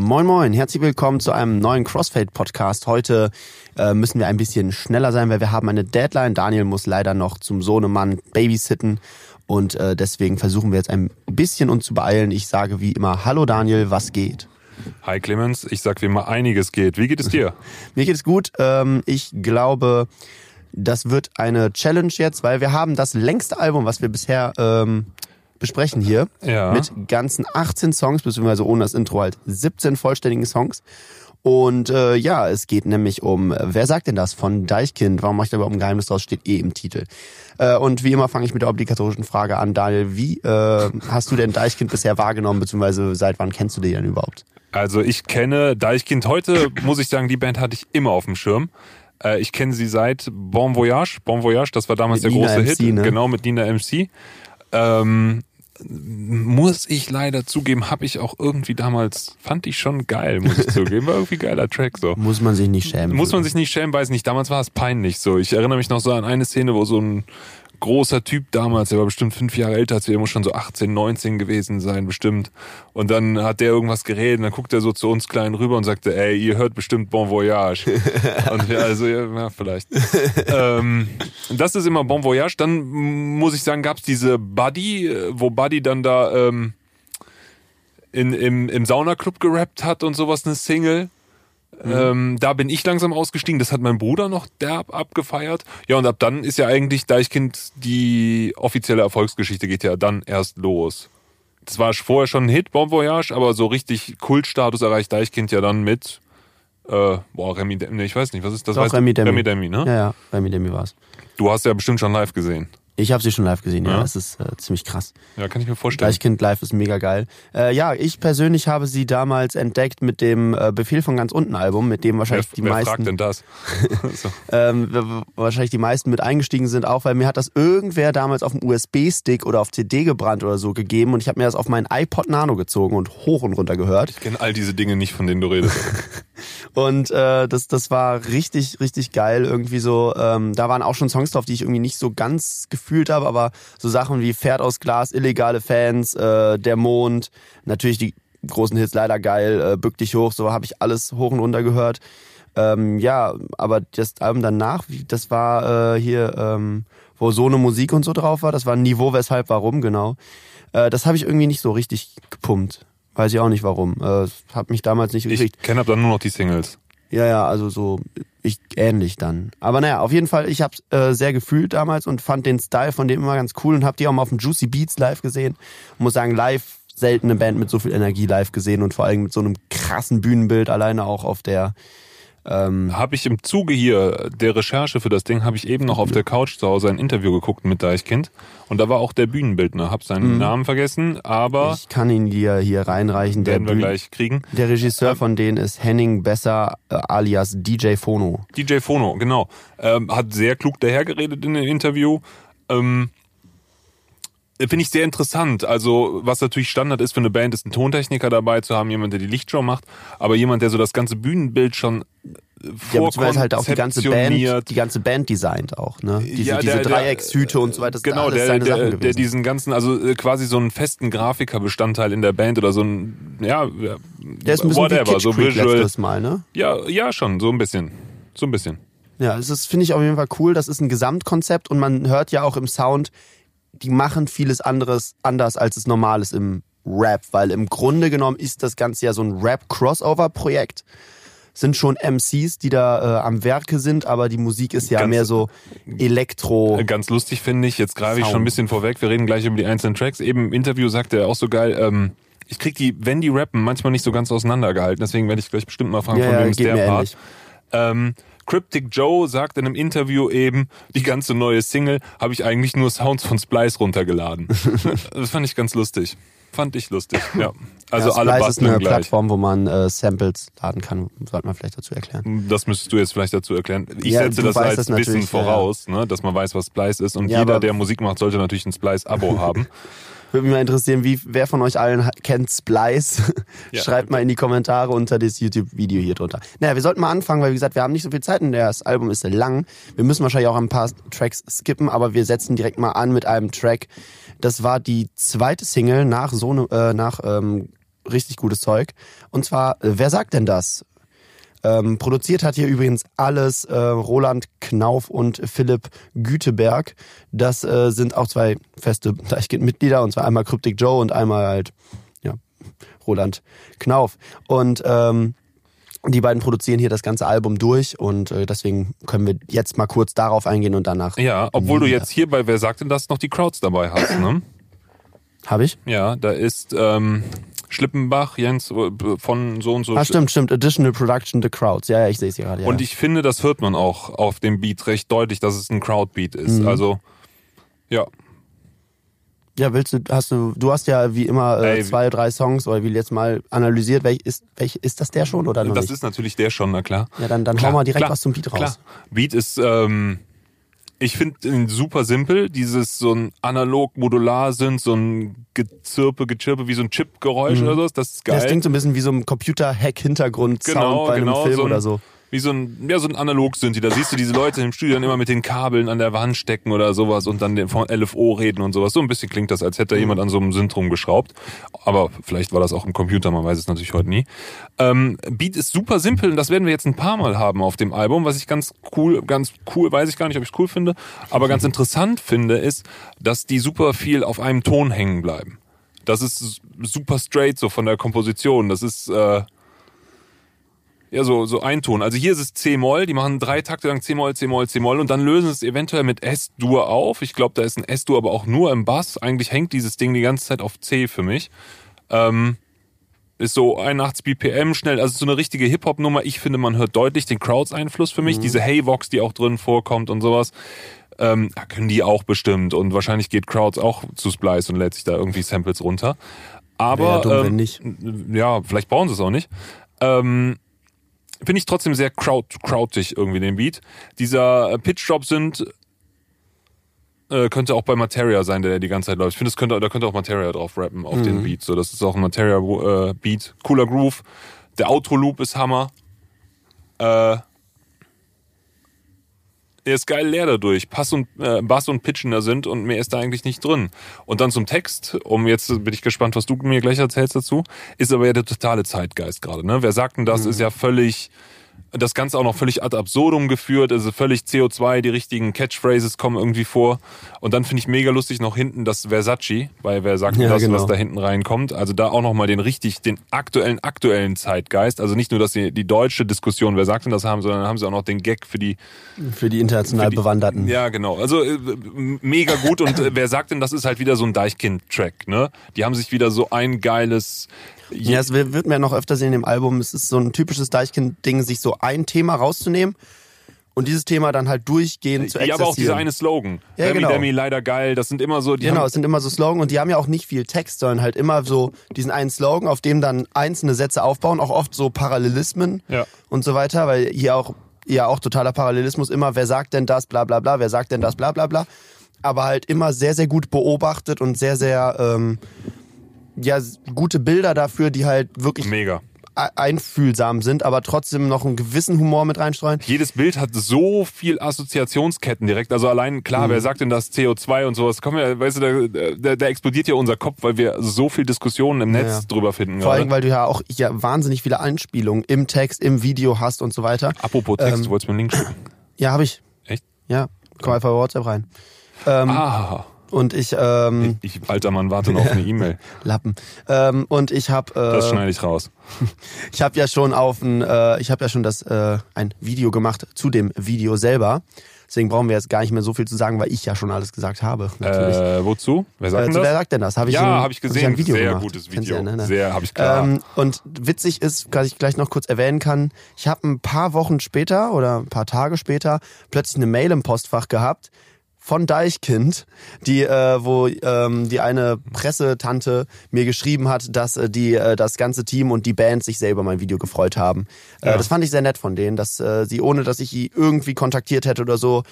Moin Moin, herzlich willkommen zu einem neuen Crossfade-Podcast. Heute äh, müssen wir ein bisschen schneller sein, weil wir haben eine Deadline. Daniel muss leider noch zum Sohnemann babysitten und äh, deswegen versuchen wir jetzt ein bisschen uns zu beeilen. Ich sage wie immer, hallo Daniel, was geht? Hi Clemens, ich sag wie immer, einiges geht. Wie geht es dir? Mir geht es gut. Ähm, ich glaube, das wird eine Challenge jetzt, weil wir haben das längste Album, was wir bisher ähm, besprechen hier. Ja. Mit ganzen 18 Songs, beziehungsweise ohne das Intro halt 17 vollständigen Songs. Und äh, ja, es geht nämlich um Wer sagt denn das von Deichkind? Warum mache ich da überhaupt ein Geheimnis draus? Steht eh im Titel. Äh, und wie immer fange ich mit der obligatorischen Frage an. Daniel, wie äh, hast du denn Deichkind bisher wahrgenommen, beziehungsweise seit wann kennst du den denn überhaupt? Also ich kenne Deichkind heute, muss ich sagen, die Band hatte ich immer auf dem Schirm. Äh, ich kenne sie seit Bon Voyage. Bon Voyage, das war damals Mit der Nina große MC, Hit. ne? Genau, mit Nina MC. Ähm, muss ich leider zugeben, habe ich auch irgendwie damals, fand ich schon geil, muss ich zugeben. War irgendwie geiler Track so. Muss man sich nicht schämen. Muss man sich nicht schämen, weiß nicht. Damals war es peinlich so. Ich erinnere mich noch so an eine Szene, wo so ein großer Typ damals, der war bestimmt fünf Jahre älter als wir, der muss schon so 18, 19 gewesen sein, bestimmt. Und dann hat der irgendwas geredet und dann guckt er so zu uns Kleinen rüber und sagte, ey, ihr hört bestimmt Bon Voyage. und wir also, ja, vielleicht. ähm, das ist immer Bon Voyage. Dann muss ich sagen, gab's diese Buddy, wo Buddy dann da ähm, in, im, im Saunaclub gerappt hat und sowas, eine Single. Ähm, da bin ich langsam ausgestiegen. Das hat mein Bruder noch derb abgefeiert. Ja, und ab dann ist ja eigentlich Deichkind die offizielle Erfolgsgeschichte geht ja dann erst los. Das war vorher schon ein Hit, Bon Voyage, aber so richtig Kultstatus erreicht Deichkind ja dann mit, äh, boah, Remi Demi, ich weiß nicht, was ist das? Doch, Remi Demi. Remi Demi, ne? Ja, ja, Remi Demi war's. Du hast ja bestimmt schon live gesehen. Ich habe sie schon live gesehen, ja. Ja? Das ist äh, ziemlich krass. Ja, kann ich mir vorstellen. Deichkind live ist mega geil. Äh, ja, ich persönlich habe sie damals entdeckt mit dem äh, Befehl von ganz unten Album, mit dem wer wahrscheinlich die wer meisten fragt denn das? ähm, wahrscheinlich die meisten mit eingestiegen sind, auch weil mir hat das irgendwer damals auf dem USB-Stick oder auf CD gebrannt oder so gegeben und ich habe mir das auf meinen iPod Nano gezogen und hoch und runter gehört. Ich kenne all diese Dinge nicht, von denen du redest. Und äh, das, das war richtig, richtig geil. Irgendwie so, ähm, da waren auch schon Songs drauf, die ich irgendwie nicht so ganz gefühlt habe, aber so Sachen wie Pferd aus Glas, illegale Fans, äh, Der Mond, natürlich die großen Hits leider geil, äh, Bück dich hoch, so habe ich alles hoch und runter gehört. Ähm, ja, aber das Album danach, das war äh, hier, ähm, wo so eine Musik und so drauf war, das war Niveau, weshalb, warum, genau. Äh, das habe ich irgendwie nicht so richtig gepumpt. Weiß ich auch nicht warum. Äh, hat mich damals nicht gekriegt. Ich kenne aber dann nur noch die Singles. Ja, ja, also so ich ähnlich dann. Aber naja, auf jeden Fall, ich habe äh, sehr gefühlt damals und fand den Style von dem immer ganz cool und habe die auch mal auf dem Juicy Beats live gesehen. Muss sagen, live seltene Band mit so viel Energie live gesehen und vor allem mit so einem krassen Bühnenbild alleine auch auf der ähm, Habe ich im Zuge hier der Recherche für das Ding, habe ich eben noch auf der Couch zu Hause ein Interview geguckt mit Deichkind. Und da war auch der Bühnenbildner. Hab seinen Namen vergessen, aber ich kann ihn dir hier reinreichen. Der, werden wir Bühn- gleich kriegen. der Regisseur von denen ist Henning Besser äh, alias DJ Phono. DJ Phono, genau. Ähm, hat sehr klug dahergeredet in dem Interview. Ähm, Finde ich sehr interessant. Also, was natürlich Standard ist für eine Band, ist ein Tontechniker dabei zu haben, jemand, der die Lichtshow macht, aber jemand, der so das ganze Bühnenbild schon Ja, beziehungsweise halt auch die ganze Band, die ganze Band designt auch, ne? Diese, Ja, diese der- Dreieckshüte und so weiter, das Genau, alles der, seine Sachen der, der diesen ganzen, also äh, quasi so einen festen Grafikerbestandteil in der Band oder so ein, ja, der ist ein bisschen whatever, wie so visual. Mal, ne? Ja, ja, schon, so ein bisschen. So ein bisschen. Ja, ist, finde ich auf jeden Fall cool. Das ist ein Gesamtkonzept und man hört ja auch im Sound, die machen vieles anderes anders, als es normal ist im Rap, weil im Grunde genommen ist das Ganze ja so ein Rap-Crossover-Projekt. Sind schon MCs, die da äh, am Werke sind, aber die Musik ist ja Ganz- mehr so Elektro. Äh, Ganz lustig finde ich, jetzt greife ich schon ein bisschen vorweg, wir reden gleich über die einzelnen Tracks. Eben im Interview sagt er auch so geil, ähm, ich krieg die, wenn die rappen, manchmal nicht so ganz auseinandergehalten, deswegen werde ich gleich bestimmt mal fragen, Ja, von ja, wem ist geht der Part. Ähm, Cryptic Joe sagt in einem Interview eben, die ganze neue Single habe ich eigentlich nur Sounds von Splice runtergeladen. das fand ich ganz lustig. Fand ich lustig, ja. Also ja, alle Splice ist eine gleich. Plattform, wo man äh, Samples laden kann. Sollte man vielleicht dazu erklären. Das müsstest du jetzt vielleicht dazu erklären. Ich Ja, setze das als das Wissen natürlich, ja, voraus, Ne, dass man weiß, was Splice ist. Und jeder, der Musik macht, sollte natürlich ein Splice-Abo haben. Würde mich mal interessieren, wie, wer von euch allen kennt Splice? Ja. Schreibt mal in die Kommentare unter das YouTube-Video hier drunter. Naja, wir sollten mal anfangen, weil wie gesagt, wir haben nicht so viel Zeit und das Album ist lang. Wir müssen wahrscheinlich auch ein paar Tracks skippen, aber wir setzen direkt mal an mit einem Track. Das war die zweite Single nach so ne, äh, nach ähm, richtig gutes Zeug. Und zwar, wer sagt denn das? Ähm, produziert hat hier übrigens alles äh, Roland Knauf und Philipp Güteberg. Das äh, sind auch zwei feste Deichkind-Mitglieder, und zwar einmal Cryptic Joe und einmal halt ja, Roland Knauf. Und ähm, die beiden produzieren hier das ganze Album durch und äh, deswegen können wir jetzt mal kurz darauf eingehen und danach. Ja, obwohl du jetzt hier bei Wer sagt denn das noch die Crowds dabei hast, ne? Habe ich? Ja, da ist ähm, Schlippenbach, Jens äh, von so und so. Ah, stimmt, stimmt. Additional Production, The Crowds. Ja, ja ich sehe es gerade. Ja. Und ich finde, das hört man auch auf dem Beat recht deutlich, dass es ein Crowdbeat ist. Mhm. Also, ja. Ja, willst du, hast du, du hast ja wie immer äh, Ey, zwei, drei Songs oder wie jetzt mal analysiert, welch ist, welch, ist das der schon oder noch Das nicht? ist natürlich der schon, na klar. ja, dann, dann Klar, hau mal direkt klar, was zum Beat raus. Klar. Beat ist, ähm, ich finde ihn super simpel. Dieses so ein analog modular sind, so ein Gezirpe, Gechirpe, wie so ein Chip-Geräusch oder so. Das ist geil. Das klingt so ein bisschen wie so ein Computer-Hack-Hintergrund-Sound Genau, bei einem genau, Film so ein- oder so. Wie so ein, ja, so ein analog sind die. Da siehst du diese Leute im Studio dann immer mit den Kabeln an der Wand stecken oder sowas und dann den- von LFO reden und sowas. So ein bisschen klingt das, als hätte da Mhm. jemand an so einem Synth rumgeschraubt. Aber vielleicht war das auch im Computer, man weiß es natürlich heute nie. Ähm, Beat ist super simpel und das werden wir jetzt ein paar Mal haben auf dem Album. Was ich ganz cool, ganz cool, weiß ich gar nicht, ob ich es cool finde, aber ganz interessant finde, ist, dass die super viel auf einem Ton hängen bleiben. Das ist super straight so von der Komposition. Das ist, äh, ja, so, so ein Ton. Also hier ist es C-Moll, die machen drei Takte lang C-Moll, C-Moll, C-Moll und dann lösen es eventuell mit S-Dur auf. Ich glaube, da ist ein S-Dur, aber auch nur im Bass. Eigentlich hängt dieses Ding die ganze Zeit auf C für mich. Ähm, ist so 81 BPM schnell, also so eine richtige Hip-Hop-Nummer. Ich finde, man hört deutlich den Crowds-Einfluss für mich. Diese Hey-Vox, die auch drin vorkommt und sowas. Ähm, können die auch bestimmt. Und wahrscheinlich geht Crowds auch zu Splice und lädt sich da irgendwie Samples runter. Aber ja dumm, ähm, ja, vielleicht brauchen sie es auch nicht. Ähm, Finde ich trotzdem sehr crowd, crowdig irgendwie den Beat. Dieser äh, Pitch-Drop sind äh, könnte auch bei Materia sein, der die ganze Zeit läuft. Ich finde, könnte, da könnte auch Materia drauf rappen auf Mhm. den Beat. So, das ist auch ein Materia-Beat. Cooler Groove. Der Outro-Loop ist Hammer. Äh, der ist geil leer dadurch. Pass und, äh, Bass und Pitchen da sind und mehr ist da eigentlich nicht drin. Und dann zum Text, um jetzt bin ich gespannt, was du mir gleich erzählst dazu, ist aber ja der totale Zeitgeist gerade. Ne? Wer sagt denn das, ist ja völlig das Ganze auch noch völlig ad absurdum geführt, also völlig CO2, die richtigen Catchphrases kommen irgendwie vor. Und dann finde ich mega lustig noch hinten das Versace, bei wer sagt denn Ja, das, genau. was da hinten reinkommt. Also da auch nochmal den richtig, den aktuellen, aktuellen Zeitgeist. Also nicht nur, dass sie die deutsche Diskussion, wer sagt denn das haben, sondern haben sie auch noch den Gag für die Für die international für die- Bewanderten. Ja, genau. Also äh, mega gut und äh, wer sagt denn, das ist halt wieder so ein Deichkind-Track, ne? Die haben sich wieder so ein geiles Ja, es wird wird mir noch öfter sehen in dem Album. Es ist so ein typisches Deichkind-Ding, sich so ein Thema rauszunehmen und dieses Thema dann halt durchgehend zu ja, aber auch dieser exerzieren. eine Slogan. Ja, Remy genau. Demi, leider geil. Das sind immer so, die Genau, es sind immer so Slogan und die haben ja auch nicht viel Text, sondern halt immer so diesen einen Slogan, auf dem dann einzelne Sätze aufbauen, auch oft so Parallelismen Ja. und so weiter, weil hier auch ja auch totaler Parallelismus immer, wer sagt denn das, bla bla bla, wer sagt denn das, bla bla bla. Aber halt immer sehr, sehr gut beobachtet und sehr, sehr ähm, ja, gute Bilder dafür, die halt wirklich mega. e- einfühlsam sind, aber trotzdem noch einen gewissen Humor mit reinstreuen. Jedes Bild hat so viel Assoziationsketten direkt. Also allein, klar, Mhm. wer sagt denn das CO2 und sowas? Komm ja, weißt du, da, da, da explodiert ja unser Kopf, weil wir so viel Diskussionen im Netz Ja. drüber finden. Vor allem, weil du ja auch ja, wahnsinnig viele Anspielungen im Text, im Video hast und so weiter. Apropos Text, ähm, du wolltest mir einen Link schicken. Ja, habe ich. Echt? Ja, komm einfach bei WhatsApp rein. Ähm, Ah, Und ich, ähm, ich, alter Mann, warte noch auf eine E-Mail. Lappen. Ähm, und ich habe, Das äh, schneide ich raus. ich habe ja schon auf ein, äh, ich habe ja schon das äh, ein Video gemacht zu dem Video selber. Deswegen brauchen wir jetzt gar nicht mehr so viel zu sagen, weil ich ja schon alles gesagt habe. Natürlich. Äh, wozu? Wer sagt Äh, das? wer sagt denn das? Hab ich ja, habe ich hab gesehen. ein Video Sehr gemacht. gutes Video. ja, ne, ne? Sehr, habe ich klar. Ähm, und witzig ist, was ich gleich noch kurz erwähnen kann, ich habe ein paar Wochen später oder ein paar Tage später plötzlich eine Mail im Postfach gehabt von Deichkind, die äh, wo ähm, die eine Pressetante mir geschrieben hat, dass äh, die äh, das ganze Team und die Band sich selber mein Video gefreut haben. Äh, Ja. das fand ich sehr nett von denen, dass äh, sie ohne dass ich sie irgendwie kontaktiert hätte oder so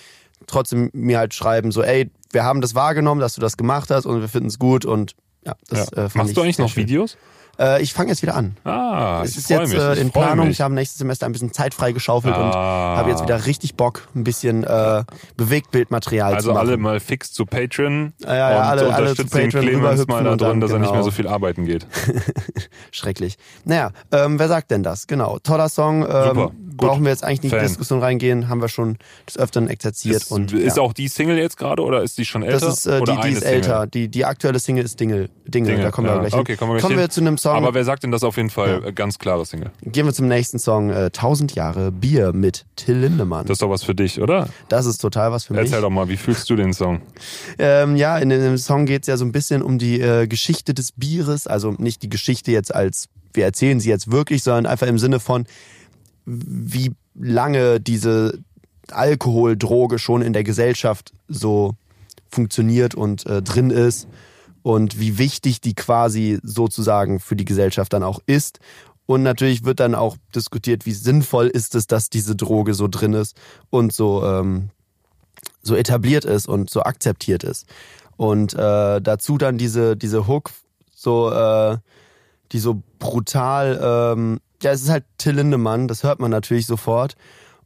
trotzdem mir halt schreiben so ey wir haben das wahrgenommen, dass du das gemacht hast und wir finden es gut und Ja, das, Ja. Äh, fand Machst ich du eigentlich noch schön. Videos? Äh, ich fange jetzt wieder an. Ah, es ist jetzt mich, äh, in Planung. mich. Ich habe nächstes Semester ein bisschen Zeit freigeschaufelt und Ah. habe jetzt wieder richtig Bock, ein bisschen äh, Bewegtbildmaterial Also zu machen. alle mal fix zu Patreon Ja, ja, ja, und alle- alle zu Clemens mal da und drin, dann, dass er nicht mehr genau. so viel arbeiten geht. Schrecklich. Naja, ähm, wer sagt denn das? Genau, toller Song. Ähm, Super, gut. Brauchen wir jetzt eigentlich nicht in die Diskussion reingehen, haben wir schon des Öfteren exerziert. Ist, und, ist ja. auch die Single jetzt gerade oder ist die schon älter? Das ist, äh, oder die, die ist älter. Die, die aktuelle Single ist Dingle. Dingle, Dinge, da kommen ja. wir gleich hin. Okay, kommen wir kommen hin. wir zu einem Song. Aber wer sagt denn das auf jeden Fall? Äh, Ganz klare Single. Gehen wir zum nächsten Song. Äh, 1000 Jahre Bier mit Till Lindemann. Das ist doch was für dich, oder? Das ist total was für mich. Erzähl doch mal, wie fühlst du den Song? Ähm, ja, in dem Song geht's ja so ein bisschen um die äh, Geschichte des Bieres. Also nicht die Geschichte jetzt als, wir erzählen sie jetzt wirklich, sondern einfach im Sinne von, wie lange diese Alkoholdroge schon in der Gesellschaft so funktioniert und äh, drin ist und wie wichtig die quasi sozusagen für die Gesellschaft dann auch ist. Und natürlich wird dann auch diskutiert, wie sinnvoll ist es, dass diese Droge so drin ist und so, ähm, so etabliert ist und so akzeptiert ist. Und äh, dazu dann diese, diese Hook, so, äh, die so brutal, ähm, ja, es ist halt Till Lindemann, das hört man natürlich sofort.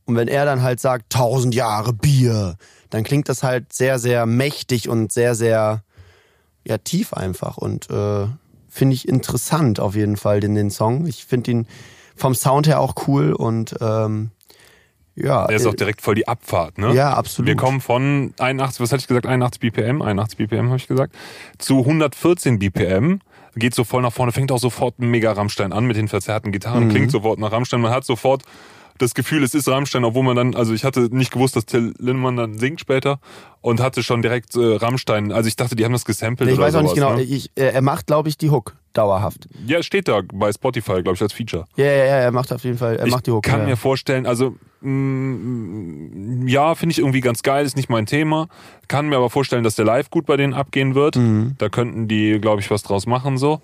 Und wenn er dann halt sagt, tausend Jahre Bier, dann klingt das halt sehr, sehr mächtig und sehr, sehr, ja, tief einfach. Und äh, finde ich interessant auf jeden Fall, den, den Song. Ich finde ihn vom Sound her auch cool und ähm, ja. Der ist auch direkt voll die Abfahrt, ne? Ja, absolut. Wir kommen von 81, was hatte ich gesagt? 81 BPM, 81 BPM habe ich gesagt, zu 114 BPM. Geht so voll nach vorne, fängt auch sofort ein mega Rammstein an mit den verzerrten Mhm. Gitarren, klingt sofort nach Rammstein. Man hat sofort das Gefühl, es ist Rammstein, obwohl man dann, also ich hatte nicht gewusst, dass Till Lindemann dann singt später und hatte schon direkt äh, Rammstein. Also ich dachte, die haben das gesampelt ich oder weiß auch nicht sowas, genau. Ne? Ich, äh, er macht, glaube ich, die Hook dauerhaft. Ja, steht da bei Spotify, glaube ich, als Feature. Ja, ja, ja, er macht auf jeden Fall, er macht die Hook. Ich kann ja. mir vorstellen, also mm, ja, finde ich irgendwie ganz geil, ist nicht mein Thema. Kann mir aber vorstellen, dass der Live gut bei denen abgehen wird. Mhm. Da könnten die, glaube ich, was draus machen so.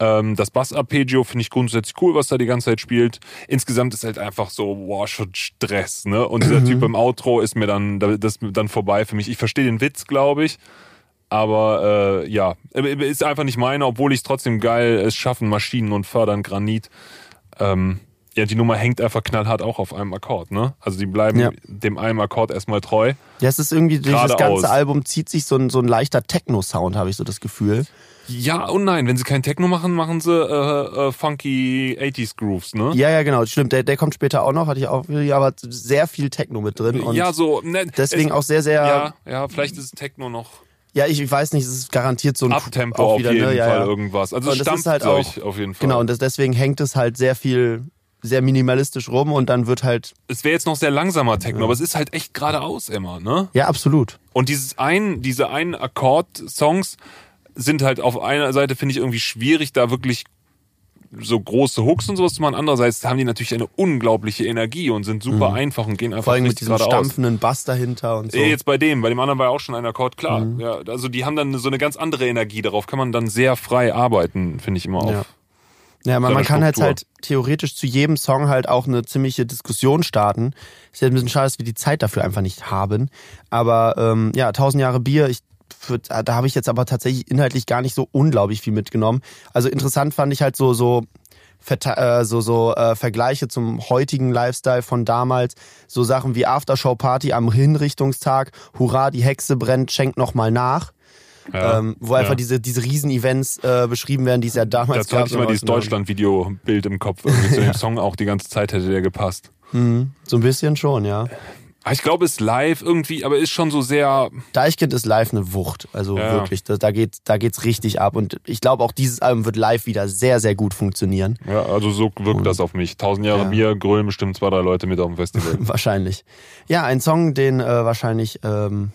Ähm, das Bass-Arpeggio finde ich grundsätzlich cool, was da die ganze Zeit spielt. Insgesamt ist halt einfach so, wow, schon Stress, ne? Und Mhm. dieser Typ im Outro ist mir dann, das dann vorbei für mich. Ich verstehe den Witz, glaube ich. Aber äh, ja, ist einfach nicht meine, obwohl ich trotzdem geil es schaffen, Maschinen und fördern Granit. Ähm, ja, die Nummer hängt einfach knallhart auch auf einem Akkord, ne? Also die bleiben Ja. dem einen Akkord erstmal treu. Ja, es ist irgendwie, durch das ganze Album zieht sich so ein, so ein leichter Techno-Sound, habe ich so das Gefühl. Ja und nein, wenn sie kein Techno machen, machen sie äh, äh, funky 80s Grooves, ne? Ja, ja, genau, stimmt. Der, der kommt später auch noch, hatte ich auch, ja, aber sehr viel Techno mit drin. Und ja, so. Ne, deswegen es, auch sehr, sehr, Ja, ja, vielleicht ist Techno noch ja, ich, ich weiß nicht, es ist garantiert so ein Abtempo auch auf wieder, jeden ne? ja, Fall ja. irgendwas. Also es Und das ist halt auch- auf jeden Fall. Genau, und das, deswegen hängt es halt sehr viel, sehr minimalistisch rum und dann wird halt, es wäre jetzt noch sehr langsamer Techno, aber es ist halt echt geradeaus immer, ne? ja, absolut. Und dieses ein, diese einen Akkord-Songs sind halt auf einer Seite, finde ich, irgendwie schwierig, da wirklich so große Hooks und sowas zu machen. Andererseits haben die natürlich eine unglaubliche Energie und sind super einfach und gehen einfach Mhm. Vor allem mit diesem stampfenden Bass dahinter und so. Eh, Jetzt bei dem, bei dem anderen war ja auch schon ein Akkord, klar. Mhm. Ja, also die haben dann so eine ganz andere Energie, darauf kann man dann sehr frei arbeiten, finde ich immer auf. Ja. Ja, man, man kann halt Struktur. halt theoretisch zu jedem Song halt auch eine ziemliche Diskussion starten. Ist ja ein bisschen schade, dass wir die Zeit dafür einfach nicht haben. Aber ähm, ja, 1000 Jahre Bier, ich würd, da habe ich jetzt aber tatsächlich inhaltlich gar nicht so unglaublich viel mitgenommen. Also interessant fand ich halt so so Verte- äh, so so äh, Vergleiche zum heutigen Lifestyle von damals, so Sachen wie Aftershow Party am Hinrichtungstag, Hurra, die Hexe brennt, schenkt noch mal nach. Ja. Ähm, wo einfach Ja. diese, diese Riesen-Events äh, beschrieben werden, die es ja damals Dazu hatte ich gab. mal dieses Deutschland-Video-Bild im Kopf. Irgendwie zu dem Song auch die ganze Zeit hätte der gepasst. Mhm, so ein bisschen schon, ja. Aber Ich glaube, es ist live irgendwie, aber ist schon so sehr. Deichkind ist live eine Wucht. Also Ja. wirklich, da, da, geht, da geht's richtig ab. Und ich glaube, auch dieses Album wird live wieder sehr, sehr gut funktionieren. Ja, also so wirkt das auf mich. Tausend Jahre Ja. Bier, grölen bestimmt zwei, drei Leute mit auf dem Festival. wahrscheinlich. Ja, ein Song, den äh, wahrscheinlich, ähm,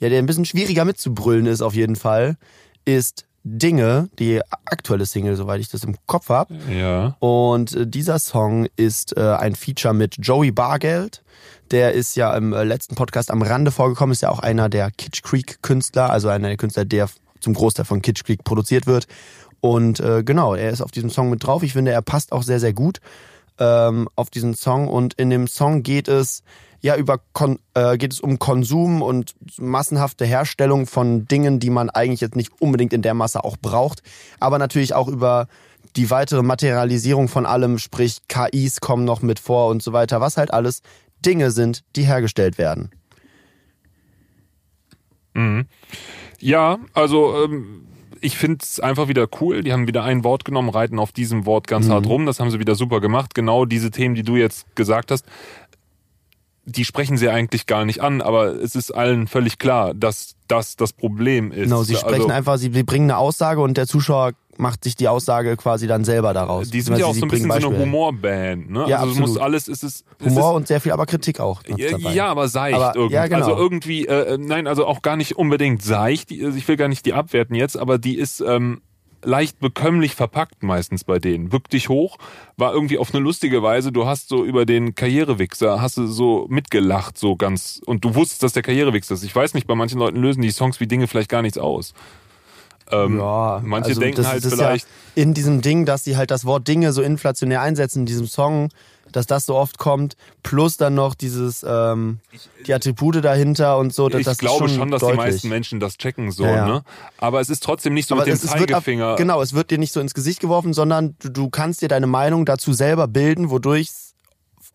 ja, der ein bisschen schwieriger mitzubrüllen ist auf jeden Fall, ist Dinge, die aktuelle Single, soweit ich das im Kopf habe. ja. Und äh, dieser Song ist äh, ein Feature mit Joey Bargeld. Der ist ja im äh, letzten Podcast am Rande vorgekommen, ist ja auch einer der Kitsch Creek Künstler, also einer der Künstler, der zum Großteil von Kitsch Creek produziert wird. Und äh, genau, er ist auf diesem Song mit drauf. Ich finde, er passt auch sehr, sehr gut ähm, auf diesen Song. Und in dem Song geht es ja über Kon äh, geht es um Konsum und massenhafte Herstellung von Dingen, die man eigentlich jetzt nicht unbedingt in der Masse auch braucht, aber natürlich auch über die weitere Materialisierung von allem, sprich KIs kommen noch mit vor und so weiter, was halt alles Dinge sind, die hergestellt werden. Mhm. Ja, also ähm, ich finde es einfach wieder cool. Die haben wieder ein Wort genommen, reiten auf diesem Wort ganz Mhm. hart rum. Das haben sie wieder super gemacht. Genau diese Themen, die du jetzt gesagt hast, die sprechen sie eigentlich gar nicht an, aber es ist allen völlig klar, dass das das Problem ist. Genau, sie sprechen also, einfach, sie, sie bringen eine Aussage und der Zuschauer macht sich die Aussage quasi dann selber daraus. Die sind ja auch so ein bisschen so eine. Humorband, ne? Ja, also es muss absolut. alles, es ist es Humor ist, und sehr viel, aber Kritik auch. Ja, aber seicht Aber- irgendwie. ja, genau. Also irgendwie, äh, nein, also auch gar nicht unbedingt seicht. Also Ich will gar nicht die abwerten jetzt, aber die ist ähm, leicht bekömmlich verpackt meistens bei denen. Bück dich hoch, war irgendwie auf eine lustige Weise. Du hast so über den Karrierewichser, hast du so mitgelacht, so ganz, und du wusstest, dass der Karrierewichser ist. Ich weiß nicht, bei manchen Leuten lösen die Songs wie Dinge vielleicht gar nichts aus. Ähm, Ja, manche also denken das, halt das ist vielleicht, Ja in diesem Ding, dass sie halt das Wort Dinge so inflationär einsetzen in diesem Song, dass das so oft kommt, plus dann noch dieses ähm, die Attribute dahinter und so. Das, ich das glaube schon, schon dass deutlich. die meisten Menschen das checken so, Ja, ja. ne? Aber es ist trotzdem nicht so Aber mit dem es, es wird ab, Zeigefinger. genau, es wird dir nicht so ins Gesicht geworfen, sondern du, du kannst dir deine Meinung dazu selber bilden, wodurch es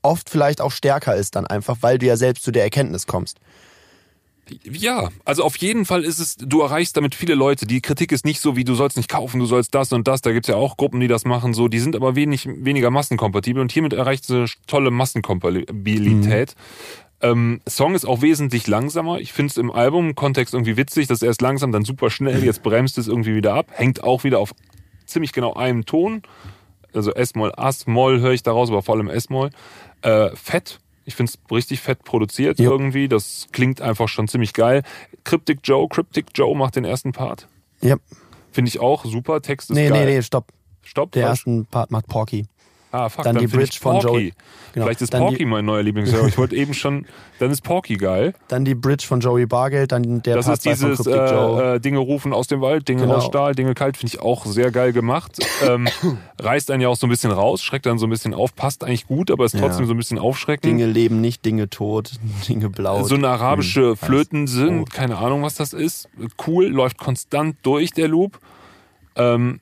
oft vielleicht auch stärker ist dann einfach, weil du ja selbst zu der Erkenntnis kommst. Ja, also auf jeden Fall ist es, du erreichst damit viele Leute. Die Kritik ist nicht so wie, du sollst nicht kaufen, du sollst das und das. Da gibt's ja auch Gruppen, die das machen, so. Die sind aber wenig, weniger massenkompatibel und hiermit erreicht sie tolle Massenkompatibilität. Ähm, Song ist auch wesentlich langsamer. Ich finde es im Album-Kontext irgendwie witzig, dass erst langsam, dann super schnell, jetzt bremst es irgendwie wieder ab, hängt auch wieder auf ziemlich genau einem Ton. Also S-Moll, As-Moll höre ich daraus, aber vor allem S-Moll. Äh, fett. Ich finde es richtig fett produziert Ja. irgendwie. Das klingt einfach schon ziemlich geil. Cryptic Joe, Cryptic Joe macht den ersten Part. Ja. Finde ich auch super. Text ist Nee, geil. nee, nee, stopp. Stopp. Der falsch. ersten Part macht Porky. Ah, fuck, dann die find ich Bridge von Porky. Joey. Genau. Vielleicht ist Dann Porky die- mein neuer Lieblingshörer. Ich wollte eben schon, dann ist Porky geil. Dann die Bridge von Joey Bargeld, dann der Das Part ist 2 von dieses äh, äh, Dinge rufen aus dem Wald, Dinge Genau. aus Stahl, Dinge kalt, finde ich auch sehr geil gemacht. ähm, reißt einen ja auch so ein bisschen raus, schreckt dann so ein bisschen auf, passt eigentlich gut, aber ist trotzdem Ja. so ein bisschen aufschreckend. Dinge leben nicht, Dinge tot, Dinge blau. so eine arabische grün, Flöten sind, rot. keine Ahnung, was das ist. Cool, läuft konstant durch der Loop. Ähm,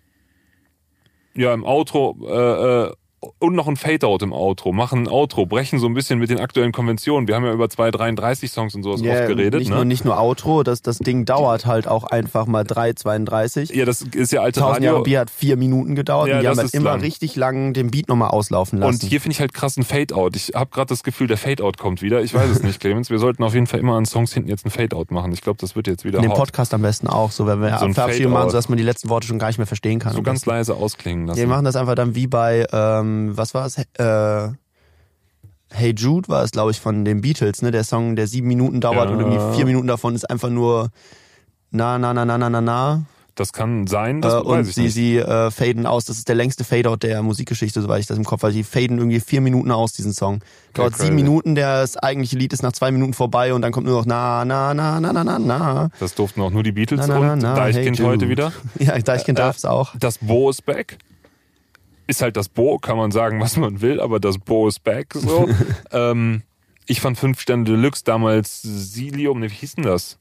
ja, im Outro äh, äh, und noch ein Fade-Out im Outro, machen ein Outro, brechen so ein bisschen mit den aktuellen Konventionen. Wir haben ja über 233 Songs und sowas Ja, oft geredet. nicht, ne? nur, nicht nur Outro, das, das Ding dauert halt auch einfach mal 3,32. ja, das ist ja alte 1000 Jahre Radio. Bier hat vier Minuten gedauert Ja, und die haben halt immer lang. richtig lang den Beat nochmal auslaufen lassen. Und hier finde ich halt krass ein Fade-Out. Ich habe gerade das Gefühl, der Fade-Out kommt wieder. Ich weiß es nicht, Clemens. Wir sollten auf jeden Fall immer an Songs hinten jetzt ein Fade-Out machen. Ich glaube, das wird jetzt wieder in dem. Podcast am besten auch, so wenn wir So Verabschiedung machen, sodass man die letzten Worte schon gar nicht mehr verstehen kann. so ganz leise ausklingen lassen. Wir machen das einfach dann wie bei, ähm, was war es? Äh, hey Jude war es, glaube ich, von den Beatles, ne? Der Song, der sieben Minuten dauert Ja. und irgendwie vier Minuten davon ist einfach nur na, na, na, na, na, na, na. Das kann sein, das Äh, und sie, nicht. sie äh, faden aus. Das ist der längste Fadeout der Musikgeschichte, soweit ich das im Kopf habe. Die faden irgendwie vier Minuten aus, diesen Song. Dauert crazy. sieben Minuten, das eigentliche Lied ist nach zwei Minuten vorbei und dann kommt nur noch na, na, na, na, na, na, na. Das durften auch nur die Beatles Na, na, na, und na, Deichkind hey heute wieder. Ja, Deichkind Äh, darf es auch. Das Bo ist back. Ist halt das Bo, kann man sagen, was man will, aber das Bo ist back. So. ähm, ich fand Fünf Sterne Deluxe damals Silium, ne, wie hieß denn das?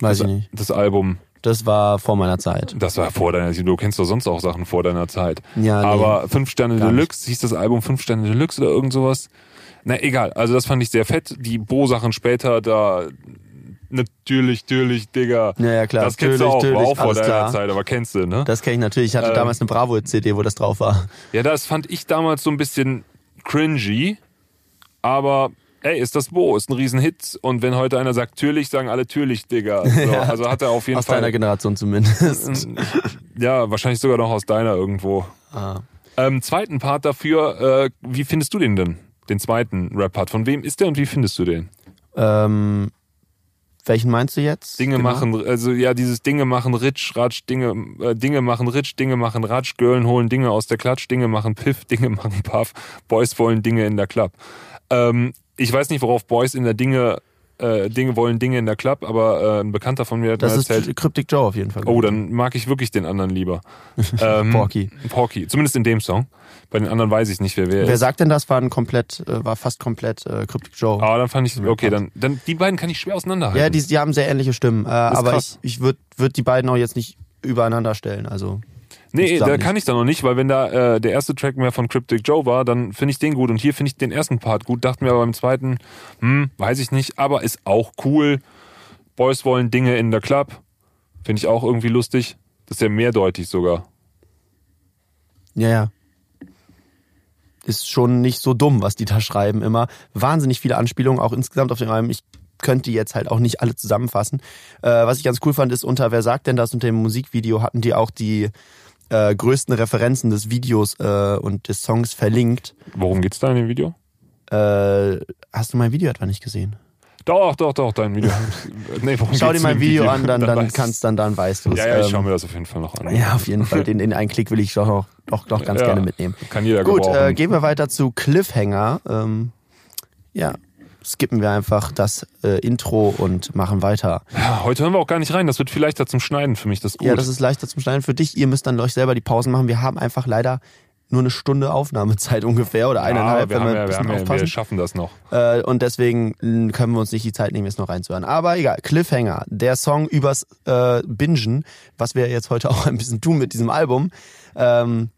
Weiß das, ich nicht. Das Album. Das war vor meiner Zeit. Das war vor deiner Zeit. Du kennst doch sonst auch Sachen vor deiner Zeit. Ja, nee. Aber Fünf Sterne Gar Deluxe, hieß das Album Fünf Sterne Deluxe oder irgend sowas? Na, egal. Also das fand ich sehr fett. Die Bo-Sachen später, da natürlich, natürlich, Digga. Ja, ja, klar. Das kennst du Natürlich, auch, war auch vor deiner klar. Zeit, aber kennst du, ne? Das kenne ich natürlich. Ich hatte Ähm, damals eine Bravo-CD, wo das drauf war. Ja, das fand ich damals so ein bisschen cringy, aber ey, ist das Bo, ist ein Riesenhit und wenn heute einer sagt türlich, sagen alle türlich, Digga. So, Ja. Also hat er auf jeden Aus deiner Fall, Generation zumindest. ja, wahrscheinlich sogar noch aus deiner irgendwo. ah. Ähm, zweiten Part dafür, äh, wie findest du den denn? Den zweiten Rap-Part. Von wem ist der und wie findest du den? Ähm, welchen meinst du jetzt? Dinge Genau. machen, also ja, dieses Dinge machen Rich, Ratsch, Dinge, äh, Dinge machen Rich, Dinge machen Ratsch, Girlen holen Dinge aus der Klatsch, Dinge machen Piff, Dinge machen Puff, Boys wollen Dinge in der Club. Ähm, ich weiß nicht, worauf Boys in der Dinge äh, Dinge wollen Dinge in der Club, aber äh, ein Bekannter von mir hat Das mir ist erzählt, Cryptic Joe auf jeden Fall. oh, dann mag ich wirklich den anderen lieber. ähm, Porky. Porky, zumindest in dem Song. Bei den anderen weiß ich nicht, wer wer, Wer ist. sagt denn das? War ein komplett, äh, war fast komplett äh, Cryptic Joe. Aber dann fand ich, okay, dann, dann die beiden kann ich schwer auseinanderhalten. ja, die, die haben sehr ähnliche Stimmen, äh, aber krass. ich, ich würde würd die beiden auch jetzt nicht übereinander stellen. Also Nee, da kann ich da noch nicht, weil wenn da äh, der erste Track mehr von Cryptic Joe war, dann finde ich den gut und hier finde ich den ersten Part gut. Dachte mir aber beim zweiten, hm, weiß ich nicht, aber ist auch cool. Boys wollen Dinge in der Club, finde ich auch irgendwie lustig. Das ist ja mehrdeutig sogar. Ja, ja. Ist schon nicht so dumm, was die da schreiben immer. Wahnsinnig viele Anspielungen, auch insgesamt auf den Album. Ich könnte die jetzt halt auch nicht alle zusammenfassen. Äh, was ich ganz cool fand, ist unter Wer sagt denn das? Unter dem Musikvideo hatten die auch die äh, größten Referenzen des Videos äh, und des Songs verlinkt. Worum geht's da in dem Video? Äh, hast du mein Video etwa nicht gesehen? Doch, doch, doch, dein Video. nee, Schau dir mein in dem Video an, dann, dann ich's. kannst dann, dann weißt du es. Ja, ja, ich Ähm, schaue mir das auf jeden Fall noch an. Ja, auf jeden Fall. Den, den einen Klick will ich doch, noch- doch, doch ganz Ja, gerne mitnehmen. Kann jeder Gut, äh, gehen wir weiter zu Cliffhanger. Ähm, ja, skippen wir einfach das äh, Intro und machen weiter. ja, heute hören wir auch gar nicht rein. Das wird viel leichter zum Schneiden für mich. Das ist gut. Ja, das ist leichter zum Schneiden für dich. Ihr müsst dann euch selber die Pausen machen. Wir haben einfach leider nur eine Stunde Aufnahmezeit ungefähr oder eineinhalb, ja, wir, wenn haben wir ja, ein wir, bisschen haben ja, wir aufpassen. schaffen das noch. Äh, und deswegen können wir uns nicht die Zeit nehmen, jetzt noch reinzuhören. Aber egal, Cliffhanger, der Song übers äh, Bingen, was wir jetzt heute auch ein bisschen tun mit diesem Album. Ähm,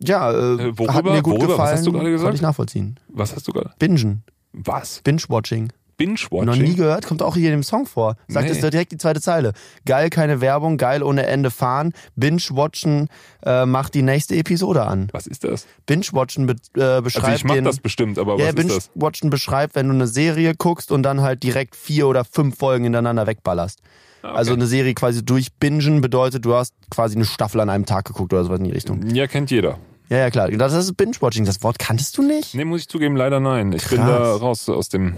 ja, äh, Äh, worüber? hat mir gut Worüber? Was gefallen. hast du gerade gesagt? Konnte ich nachvollziehen. Was hast du gerade? Bingen, Was? Binge-Watching. Binge-Watching? Noch nie gehört, kommt auch hier in dem Song vor. Sagt Nee. es direkt die zweite Zeile. Geil, keine Werbung, geil ohne Ende fahren. Binge-Watchen äh, macht die nächste Episode an. Was ist das? Binge-Watchen be äh, beschreibt Also ich mach den... das bestimmt, aber ja, was ist das? Binge-Watchen beschreibt, wenn du eine Serie guckst und dann halt direkt vier oder fünf Folgen hintereinander wegballerst. Ah, okay. Also eine Serie quasi durchbingen bedeutet, du hast quasi eine Staffel an einem Tag geguckt oder sowas in die Richtung. Ja, kennt jeder. Ja, ja, klar. Das ist Binge-Watching. Das Wort kanntest du nicht? Nee, muss ich zugeben, leider nein. Ich bin Krass. da raus aus dem.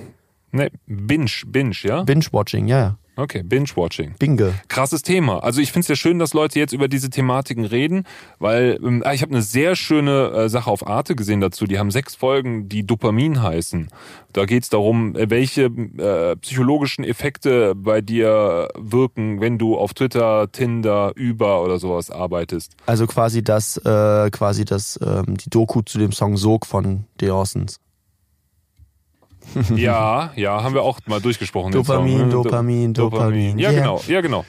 Nee, Binge, Binge, ja? Binge-Watching, ja, ja. Okay, Binge-Watching. Binge. Krasses Thema. Also ich finde es ja schön, dass Leute jetzt über diese Thematiken reden, weil ähm, ah, ich habe eine sehr schöne äh, Sache auf Arte gesehen dazu. Die haben sechs Folgen, die Dopamin heißen. Da geht es darum, äh, welche äh, psychologischen Effekte bei dir wirken, wenn du auf Twitter, Tinder, Uber oder sowas arbeitest. Also quasi das, äh, quasi das, ähm, die Doku zu dem Song Sog von The Orsons. Ja, ja, haben wir auch mal durchgesprochen. Dopamin, ne? Dopamin, Dopamin. Ja, Yeah. genau, ja, genau.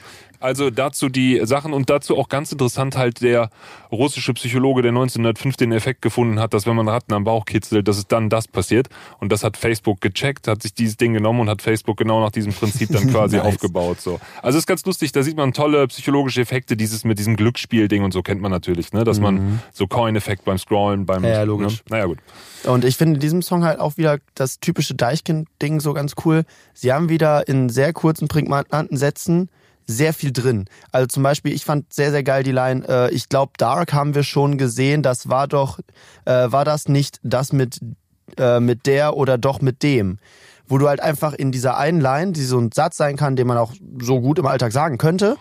Also dazu die Sachen und dazu auch ganz interessant halt der russische Psychologe, der 1905 den Effekt gefunden hat, dass wenn man Ratten am Bauch kitzelt, dass es dann das passiert. Und das hat Facebook gecheckt, hat sich dieses Ding genommen und hat Facebook genau nach diesem Prinzip dann quasi Nice. aufgebaut. So. Also ist ganz lustig, da sieht man tolle psychologische Effekte, dieses mit diesem Glücksspiel-Ding und so kennt man natürlich, ne? Dass man so Coin-Effekt beim Scrollen, beim Mhm. Ja, ja, logisch. Ne? Naja gut. Und ich finde in diesem Song halt auch wieder das typische Deichkind-Ding so ganz cool. Sie haben wieder in sehr kurzen, prägnanten Sätzen sehr viel drin. Also zum Beispiel, ich fand sehr, sehr geil die Line, äh, ich glaube, Dark haben wir schon gesehen, das war doch, äh, war das nicht das mit, äh, mit der oder doch mit dem? Wo du halt einfach in dieser einen Line, die so ein Satz sein kann, den man auch so gut im Alltag sagen könnte,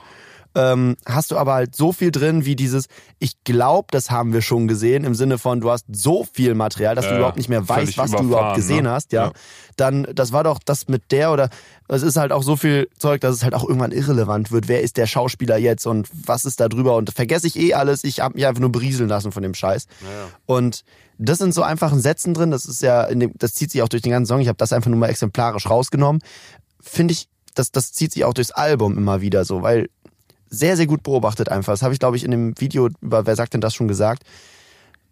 ähm, hast du aber halt so viel drin wie dieses, ich glaube, das haben wir schon gesehen, im Sinne von, du hast so viel Material, dass du Ja, überhaupt nicht mehr weißt, was du überhaupt gesehen ne? hast, ja. Ja. Dann, das war doch das mit der oder es ist halt auch so viel Zeug, dass es halt auch irgendwann irrelevant wird. Wer ist der Schauspieler jetzt und was ist da drüber? Und vergesse ich eh alles. Ich habe mich einfach nur berieseln lassen von dem Scheiß. Und das sind so einfachen Sätzen drin. Das ist ja, dem, das zieht sich auch durch den ganzen Song. Ich habe das einfach nur mal exemplarisch rausgenommen. Finde ich, das, das zieht sich auch durchs Album immer wieder so, weil sehr, sehr gut beobachtet einfach. Das habe ich, glaube ich, in dem Video über Wer sagt denn das schon gesagt.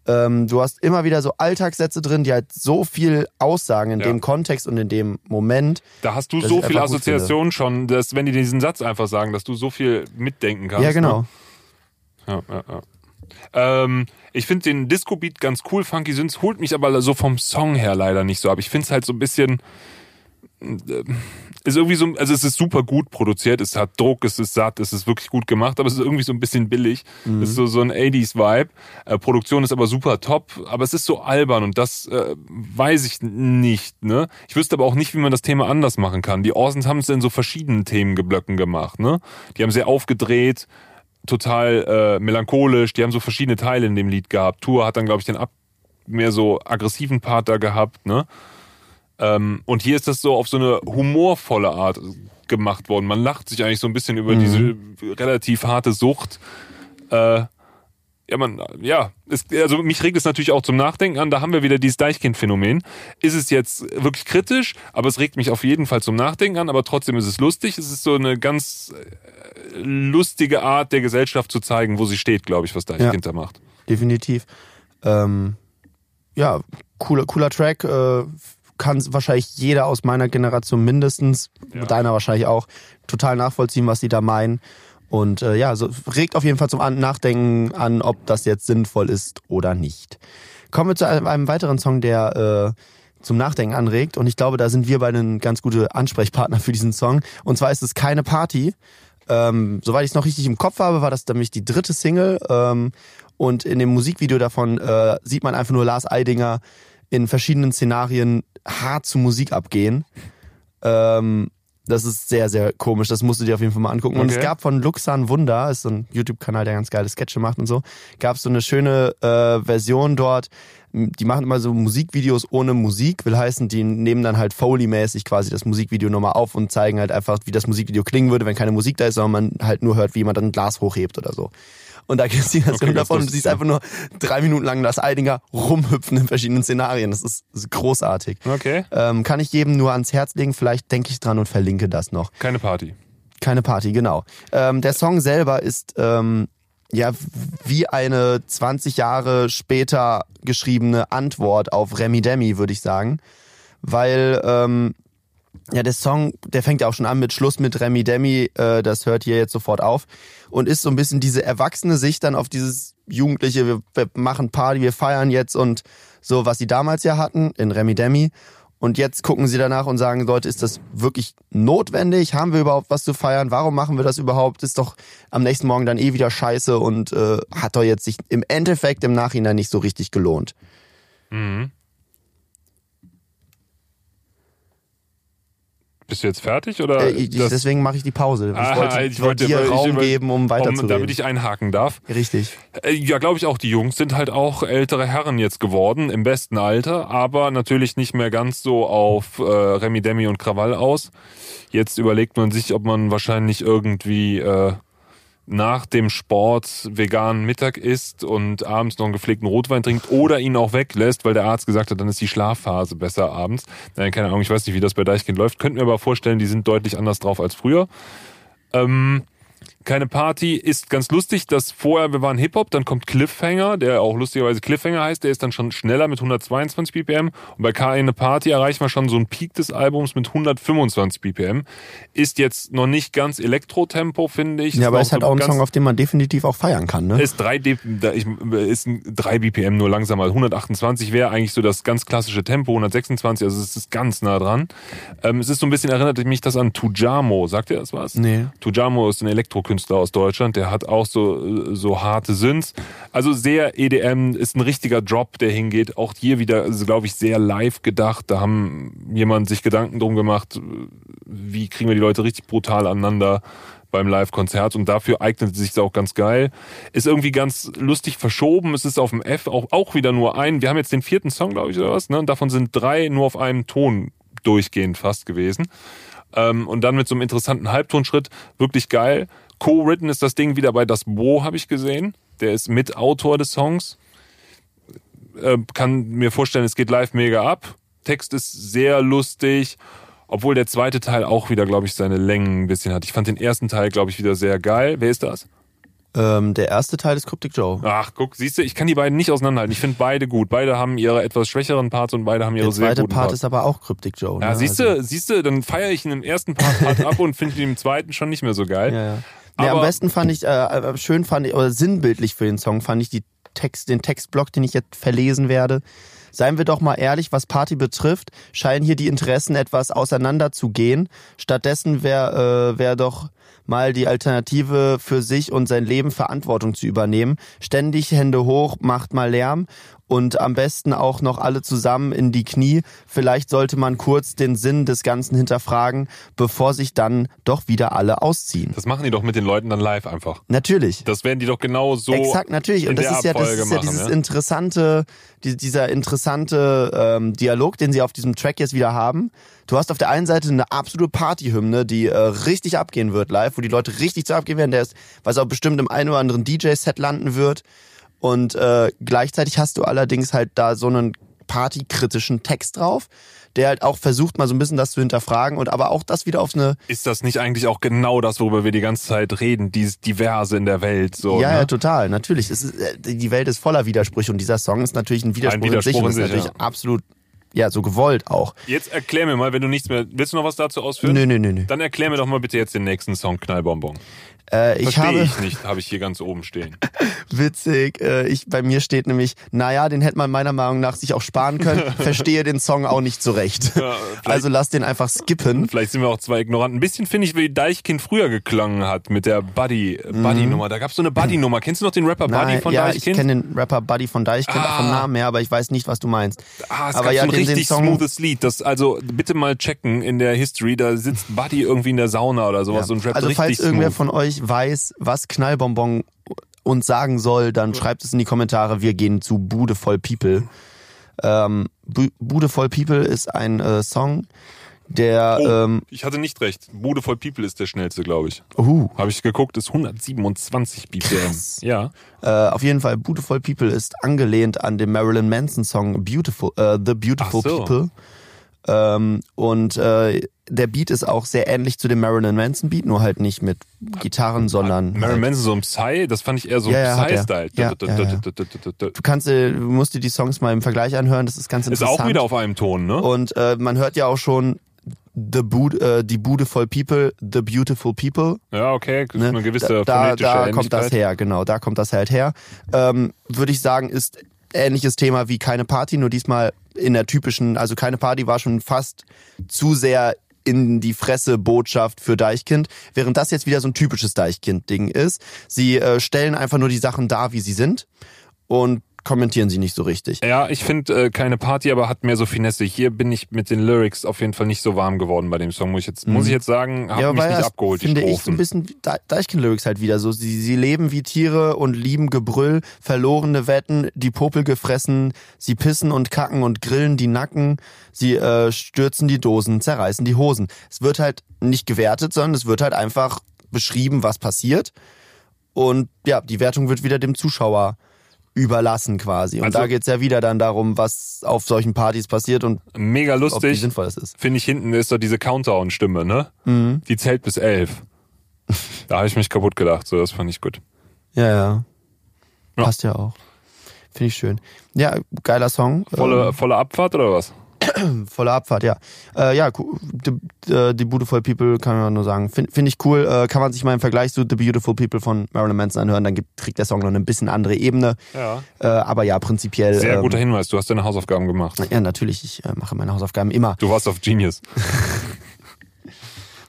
Ähm, du hast immer wieder so Alltagssätze drin, die halt so viel aussagen in Ja. dem Kontext und in dem Moment. Da hast du so gut Assoziationen schon, dass wenn die diesen Satz einfach sagen, dass du so viel mitdenken kannst. ja, genau. Ne? Ja, ja, ja. Ähm, ich finde den Disco-Beat ganz cool, Funky Synths, holt mich aber so vom Song her leider nicht so ab. Ich finde es halt so ein bisschen. Ist irgendwie so, also es ist super gut produziert, es hat Druck, es ist satt, es ist wirklich gut gemacht, aber es ist irgendwie so ein bisschen billig. Es ist so, so ein 80s-Vibe. Äh, Produktion ist aber super top, aber es ist so albern und das äh, weiß ich nicht. Ne? Ich wüsste aber auch nicht, wie man das Thema anders machen kann. Die Orsons haben es in so verschiedenen Themengeblöcken gemacht. Ne? Die haben sehr aufgedreht, total äh, melancholisch, die haben so verschiedene Teile in dem Lied gehabt. Tour hat dann, glaube ich, den ab mehr so aggressiven Part da gehabt, ne? Ähm, und hier ist das so auf so eine humorvolle Art gemacht worden. Man lacht sich eigentlich so ein bisschen über diese relativ harte Sucht. Äh, ja, man, ja, es, also mich regt es natürlich auch zum Nachdenken an. Da haben wir wieder dieses Deichkind-Phänomen. Ist es jetzt wirklich kritisch, aber es regt mich auf jeden Fall zum Nachdenken an, aber trotzdem ist es lustig. Es ist so eine ganz äh, lustige Art der Gesellschaft zu zeigen, wo sie steht, glaube ich, was Deichkind da macht. definitiv. Ähm, ja, cooler, cooler Track. Äh, kann wahrscheinlich jeder aus meiner Generation mindestens, Ja. deiner wahrscheinlich auch, total nachvollziehen, was sie da meinen. Und äh, ja, so regt auf jeden Fall zum Nachdenken an, ob das jetzt sinnvoll ist oder nicht. Kommen wir zu einem, einem weiteren Song, der äh, zum Nachdenken anregt. Und ich glaube, da sind wir beide ein ganz gute Ansprechpartner für diesen Song. Und zwar ist es Keine Party. Ähm, soweit ich es noch richtig im Kopf habe, war das nämlich die dritte Single. Ähm, und in dem Musikvideo davon äh, sieht man einfach nur Lars Eidinger in verschiedenen Szenarien hart zu Musik abgehen. Ähm, das ist sehr, sehr komisch. Das musst du dir auf jeden Fall mal angucken. Und Okay. es gab von Luxan Wunder, ist so ein YouTube-Kanal, der ganz geile Sketche macht und so, gab es so eine schöne äh, Version dort. Die machen immer so Musikvideos ohne Musik, will heißen, die nehmen dann halt Foley-mäßig quasi das Musikvideo nochmal auf und zeigen halt einfach, wie das Musikvideo klingen würde, wenn keine Musik da ist, sondern man halt nur hört, wie jemand dann ein Glas hochhebt oder so. Und da gibt es die Version Okay, davon und du siehst einfach nur drei Minuten lang das Eidinger rumhüpfen in verschiedenen Szenarien. Das ist, das ist großartig. Okay. Ähm, kann ich jedem nur ans Herz legen. Vielleicht denke ich dran und verlinke das noch. Keine Party. Keine Party, genau. Ähm, der Song selber ist ähm, ja wie eine 20 Jahre später geschriebene Antwort auf Remi Demi, würde ich sagen. Weil ähm, ja, der Song, der fängt ja auch schon an mit Schluss mit Remi Demi, äh, das hört hier jetzt sofort auf und ist so ein bisschen diese erwachsene Sicht dann auf dieses Jugendliche, wir, wir machen Party, wir feiern jetzt und so, was sie damals ja hatten in Remi Demi. Und jetzt gucken sie danach und sagen, Leute, ist das wirklich notwendig? Haben wir überhaupt was zu feiern? Warum machen wir das überhaupt? Ist doch am nächsten Morgen dann eh wieder scheiße und äh, hat doch jetzt sich im Endeffekt im Nachhinein nicht so richtig gelohnt. Mhm. Bist du jetzt fertig oder? Äh, ich, deswegen mache ich die Pause. Ich Aha, wollte, ich wollte dir Raum über- geben, um weiterzureden. damit ich einhaken darf. Richtig. Äh, Ja, glaube ich auch. Die Jungs sind halt auch ältere Herren jetzt geworden, im besten Alter, aber natürlich nicht mehr ganz so auf äh, Remi Demi und Krawall aus. Jetzt überlegt man sich, ob man wahrscheinlich irgendwie äh, nach dem Sport veganen Mittag isst und abends noch einen gepflegten Rotwein trinkt oder ihn auch weglässt, weil der Arzt gesagt hat, dann ist die Schlafphase besser abends. Nein, keine Ahnung, ich weiß nicht, wie das bei Deichkind läuft. Könnten mir aber vorstellen, die sind deutlich anders drauf als früher. Ähm, keine Party ist ganz lustig, dass vorher wir waren Hip-Hop, dann kommt Cliffhanger, der auch lustigerweise Cliffhanger heißt, der ist dann schon schneller mit 122 BPM und bei Keine Party erreichen wir schon so einen Peak des Albums mit 125 BPM. Ist jetzt noch nicht ganz Elektro-Tempo, finde ich. Ja, aber noch ist halt so auch ein Song, auf den man definitiv auch feiern kann, ne? ist 3 D, da ich, ist ein 3 BPM nur langsamer. 128 wäre eigentlich so das ganz klassische Tempo, 126, also es ist ganz nah dran. Ähm, es ist so ein bisschen, erinnert mich das an Tujamo. Sagt ihr das was? Nee. Tujamo ist ein Elektrokünstler aus Deutschland, der hat auch so, so harte Synths. Also sehr EDM, ist ein richtiger Drop, der hingeht. Auch hier wieder, glaube ich, sehr live gedacht. Da haben jemand sich Gedanken drum gemacht, wie kriegen wir die Leute richtig brutal aneinander beim Live-Konzert und dafür eignet sich das auch ganz geil. Ist irgendwie ganz lustig verschoben. Es ist auf dem F auch, auch wieder nur ein. Wir haben jetzt den vierten Song, glaube ich, oder was? Ne? Und davon sind drei nur auf einem Ton durchgehend fast gewesen. Ähm, und dann mit so einem interessanten Halbtonschritt. Wirklich geil. Co-written ist das Ding wieder bei Das Bo, habe ich gesehen. Der ist Mitautor des Songs. Äh, kann mir vorstellen, es geht live mega ab. Text ist sehr lustig. Obwohl der zweite Teil auch wieder, glaube ich, seine Längen ein bisschen hat. Ich fand den ersten Teil, glaube ich, wieder sehr geil. Wer ist das? Ähm, der erste Teil ist Cryptic Joe. Ach, guck, siehst du, ich kann die beiden nicht auseinanderhalten. Ich finde beide gut. Beide haben ihre etwas schwächeren Parts und beide haben ihre Der sehr zweite guten Part Parts. ist aber auch Cryptic Joe. Ja, ne? siehst Also- du, siehst du, dann feiere ich ihn im ersten Part ab und finde ihn im zweiten schon nicht mehr so geil. Ja, ja. Nee, am besten fand ich, äh, äh, schön fand ich, oder sinnbildlich für den Song fand ich die Text, den Textblock, den ich jetzt verlesen werde. Seien wir doch mal ehrlich, was Party betrifft, scheinen hier die Interessen etwas auseinander zu gehen. Stattdessen wäre äh, wär doch mal die Alternative für sich und sein Leben Verantwortung zu übernehmen. Ständig Hände hoch, macht mal Lärm und am besten auch noch alle zusammen in die Knie. Vielleicht sollte man kurz den Sinn des Ganzen hinterfragen, bevor sich dann doch wieder alle ausziehen. Das machen die doch mit den Leuten dann live einfach. Natürlich. Das werden die doch genau so. Exakt, natürlich. Und das ist, ja, das ist ja dieses machen, interessante, die, dieser interessante ähm, Dialog, den sie auf diesem Track jetzt wieder haben. Du hast auf der einen Seite eine absolute Partyhymne, die äh, richtig abgehen wird live, wo die Leute richtig zu abgehen werden, der ist, was auch bestimmt im einen oder anderen DJ-Set landen wird. Und äh, gleichzeitig hast du allerdings halt da so einen partykritischen Text drauf, der halt auch versucht, mal so ein bisschen das zu hinterfragen und aber auch das wieder auf eine. Ist das nicht eigentlich auch genau das, worüber wir die ganze Zeit reden, dieses Diverse in der Welt? So, ja, ne? ja, total. Natürlich. Ist, äh, die Welt ist voller Widersprüche und dieser Song ist natürlich ein Widerspruch, Widerspruch in sich und ist natürlich ja. absolut, ja, so gewollt auch. Jetzt erklär mir mal, wenn du nichts mehr. Willst du noch was dazu ausführen? Nö, nö, nö, nö. Dann erklär mir doch mal bitte jetzt den nächsten Song Knallbonbon. Äh, ich Verstehe habe, ich nicht, habe ich hier ganz oben stehen. witzig, äh, ich, bei mir steht nämlich, naja, den hätte man meiner Meinung nach sich auch sparen können, verstehe den Song auch nicht so recht. vielleicht- also lass den einfach skippen. Vielleicht sind wir auch zwei Ignoranten. Ein bisschen finde ich, wie Deichkind früher geklangen hat mit der Buddy, Buddy-Nummer. Da gab es so eine Buddy-Nummer. Kennst du noch den Rapper Buddy Mhm. Nein, von ja, ich Deichkind? kenne den Rapper Buddy von Deichkind Ah. vom Namen her, aber ich weiß nicht, was du meinst. Ah, es aber gab ja, so ein den, den richtig Song, smoothes Lied. Das, also bitte mal checken in der History. Da sitzt Buddy irgendwie in der Sauna oder sowas und rappt also falls irgendwer smooth. von euch weiß, was Knallbonbon uns sagen soll, dann schreibt es in die Kommentare. Wir gehen zu Bude voll People. Ähm, Bu- Bude voll People ist ein äh, Song, der Oh, ähm, ich hatte nicht recht. Bude voll People ist der schnellste, glaube ich. uh, Habe ich geguckt, ist 127 BPM. Krass. Ja. äh, auf jeden Fall Bude voll People ist angelehnt an den Marilyn Manson Song Beautiful, äh, The Beautiful so. People. Ähm, und äh, der Beat ist auch sehr ähnlich zu dem Marilyn Manson Beat, nur halt nicht mit Gitarren, sondern Marilyn halt, Manson so ein Psy, das fand ich eher so Ja. Psy-Style. Ja, ja. Du kannst, dir- du musst dir die Songs mal im Vergleich anhören, das ist ganz Ist interessant. auch wieder auf einem Ton, ne? Und äh, man hört ja auch schon The Bude, äh, die Beautiful People, The Beautiful People. Ja, okay, Ne? eine gewisse da da, da kommt das her, genau, da kommt das halt her. Ähm, Würde ich sagen, ist ähnliches Thema wie keine Party, nur diesmal in der typischen, also keine Party war schon fast zu sehr in die Fresse Botschaft für Deichkind, während das jetzt wieder so ein typisches Deichkind-Ding ist. Sie äh, stellen einfach nur die Sachen dar, wie sie sind und kommentieren sie nicht so richtig. Ja, ich finde äh, keine Party, aber hat mehr so Finesse. Hier bin ich mit den Lyrics auf jeden Fall nicht so warm geworden bei dem Song, muss ich jetzt, muss ich jetzt sagen, hat mich aber nicht abgeholt, die finde ich so ein bisschen De- Deichkind-Lyrics halt wieder so. Sie, sie leben wie Tiere und lieben Gebrüll, verlorene Wetten, die Popel gefressen, sie pissen und kacken und grillen die Nacken, sie äh, stürzen die Dosen, zerreißen die Hosen. Es wird halt nicht gewertet, sondern es wird halt einfach beschrieben, was passiert. Und ja, die Wertung wird wieder dem Zuschauer überlassen quasi. Und Also- da geht's ja wieder dann darum, was auf solchen Partys passiert und Mega ob wie lustig. sinnvoll das ist. Finde ich hinten ist so diese Countdown-Stimme, ne? Mhm. Die zählt bis elf. da habe ich mich kaputt gedacht, so das fand ich gut. Ja, ja. Ja. Passt ja auch. Finde ich schön. Ja, geiler Song. Volle, volle Abfahrt oder was? Volle Abfahrt, ja. Äh, ja, die, äh, die Beautiful People kann man nur sagen. Finde find ich cool. Äh, kann man sich mal im Vergleich zu The Beautiful People von Marilyn Manson anhören. Dann gibt, kriegt der Song noch eine bisschen andere Ebene. Ja. Äh, aber ja, prinzipiell. Sehr ähm, guter Hinweis, du hast deine Hausaufgaben gemacht. Ja, natürlich. Ich äh, mache meine Hausaufgaben immer. Du warst auf Genius.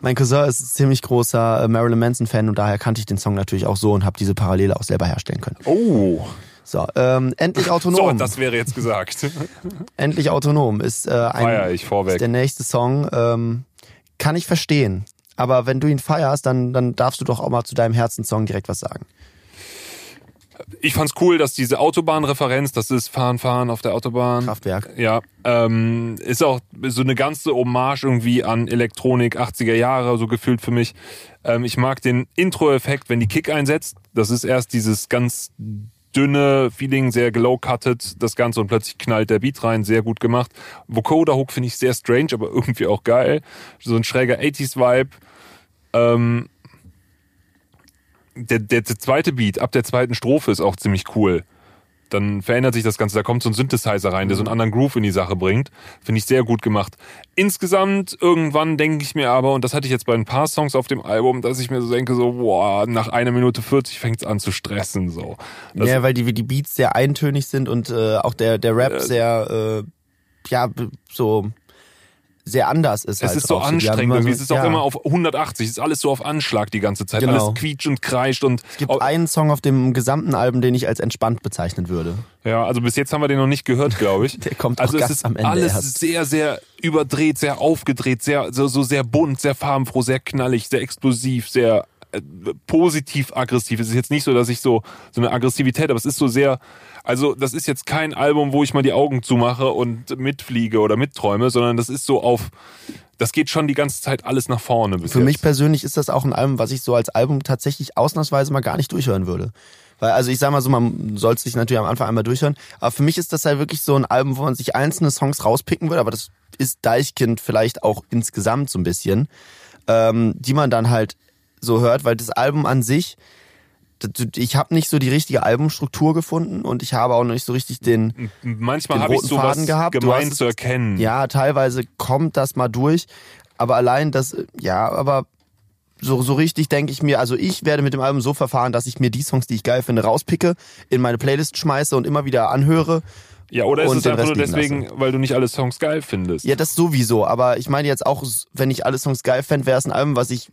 Mein Cousin ist ein ziemlich großer äh, Marilyn Manson-Fan und daher kannte ich den Song natürlich auch so und habe diese Parallele auch selber herstellen können. Oh. So, ähm, endlich So, autonom. das wäre jetzt gesagt. endlich autonom ist, äh, Feier ein, ich vorweg. ist der nächste Song. Ähm, kann ich verstehen. Aber wenn du ihn feierst, dann, dann darfst du doch auch mal zu deinem Herzenssong direkt was sagen. Ich fand's cool, dass diese Autobahnreferenz, das ist Fahren, Fahren auf der Autobahn. Kraftwerk. Ja, ähm, ist auch so eine ganze Hommage irgendwie an Elektronik 80er Jahre, so gefühlt für mich. Ähm, ich mag den Intro-Effekt, wenn die Kick einsetzt. Das ist erst dieses ganz dünne Feeling, sehr glow-cutted, das Ganze und plötzlich knallt der Beat rein, sehr gut gemacht. Vocoder-Hook finde ich sehr strange, aber irgendwie auch geil. So ein schräger 80s-Vibe. Ähm, der, der, der zweite Beat ab der zweiten Strophe ist auch ziemlich cool. Dann verändert sich das Ganze. Da kommt so ein Synthesizer rein, der so einen anderen Groove in die Sache bringt. Finde ich sehr gut gemacht. Insgesamt, irgendwann denke ich mir aber, und das hatte ich jetzt bei ein paar Songs auf dem Album, dass ich mir so denke, so, boah, nach einer Minute 40 fängt es an zu stressen. So. Das, ja, weil die, die Beats sehr eintönig sind und äh, auch der, der Rap Äh, sehr, äh, ja, so sehr anders ist. Es halt ist so haben anstrengend irgendwie. so- Es ist auch ja. immer auf 180. Es ist alles so auf Anschlag die ganze Zeit. Genau. Alles quietscht und kreischt und. Es gibt einen Song auf dem gesamten Album, den ich als entspannt bezeichnen würde. Ja, also bis jetzt haben wir den noch nicht gehört, glaube ich. Der kommt auch also es ganz ist am Ende alles erst. sehr, sehr überdreht, sehr aufgedreht, sehr, so, so sehr bunt, sehr farbenfroh, sehr knallig, sehr explosiv, sehr positiv aggressiv. Es ist jetzt nicht so, dass ich so, so eine Aggressivität, aber es ist so sehr, also das ist jetzt kein Album, wo ich mal die Augen zumache und mitfliege oder mitträume, sondern das ist so auf, das geht schon die ganze Zeit alles nach vorne Für jetzt. mich persönlich ist das auch ein Album, was ich so als Album tatsächlich ausnahmsweise mal gar nicht durchhören würde. Weil, also ich sag mal so, man soll sich natürlich am Anfang einmal durchhören, aber für mich ist das halt wirklich so ein Album, wo man sich einzelne Songs rauspicken würde, aber das ist Deichkind vielleicht auch insgesamt so ein bisschen, ähm, die man dann halt so hört, weil das Album an sich, ich habe nicht so die richtige Albumstruktur gefunden und ich habe auch nicht so richtig den, Manchmal habe ich sowas Faden gehabt. Hast es- zu erkennen. Ja, teilweise kommt das mal durch, aber allein das, ja, aber so, so richtig denke ich mir, also ich werde mit dem Album so verfahren, dass ich mir die Songs, die ich geil finde, rauspicke, in meine Playlist schmeiße und immer wieder anhöre. Ja, oder ist es einfach nur deswegen, weil du nicht alle Songs geil findest? Ja, das sowieso, aber ich meine jetzt auch, wenn ich alle Songs geil fände, wäre es ein Album, was ich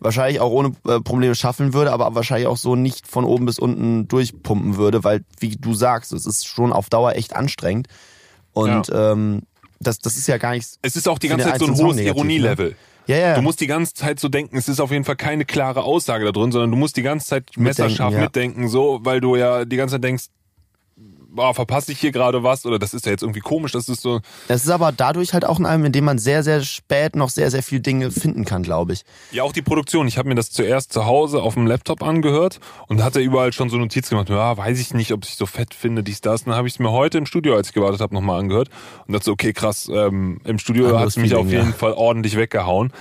wahrscheinlich auch ohne äh, Probleme schaffen würde, aber wahrscheinlich auch so nicht von oben bis unten durchpumpen würde, weil, wie du sagst, es ist schon auf Dauer echt anstrengend. Und ähm, das, das ist ja gar nichts. Es ist auch die ganze Zeit so ein hohes negativ, Ironielevel. Ne? Ja, ja. Du musst die ganze Zeit so denken, es ist auf jeden Fall keine klare Aussage da drin, sondern du musst die ganze Zeit messerscharf ja. mitdenken, so, weil du ja die ganze Zeit denkst, boah, verpasse ich hier gerade was oder das ist ja jetzt irgendwie komisch, das ist so. Es ist aber dadurch halt auch ein Album, in dem man sehr, sehr spät noch sehr, sehr viel Dinge finden kann, glaube ich. Ja, auch die Produktion. Ich habe mir das zuerst zu Hause auf dem Laptop angehört und hatte überall schon so Notiz gemacht. Ja, weiß ich nicht, ob ich so fett finde, dies, das. Und dann habe ich es mir heute im Studio, als ich gewartet habe, nochmal angehört und dachte so, okay, krass, ähm, im Studio hat es mich Feeling, auf jeden ja. Fall ordentlich weggehauen.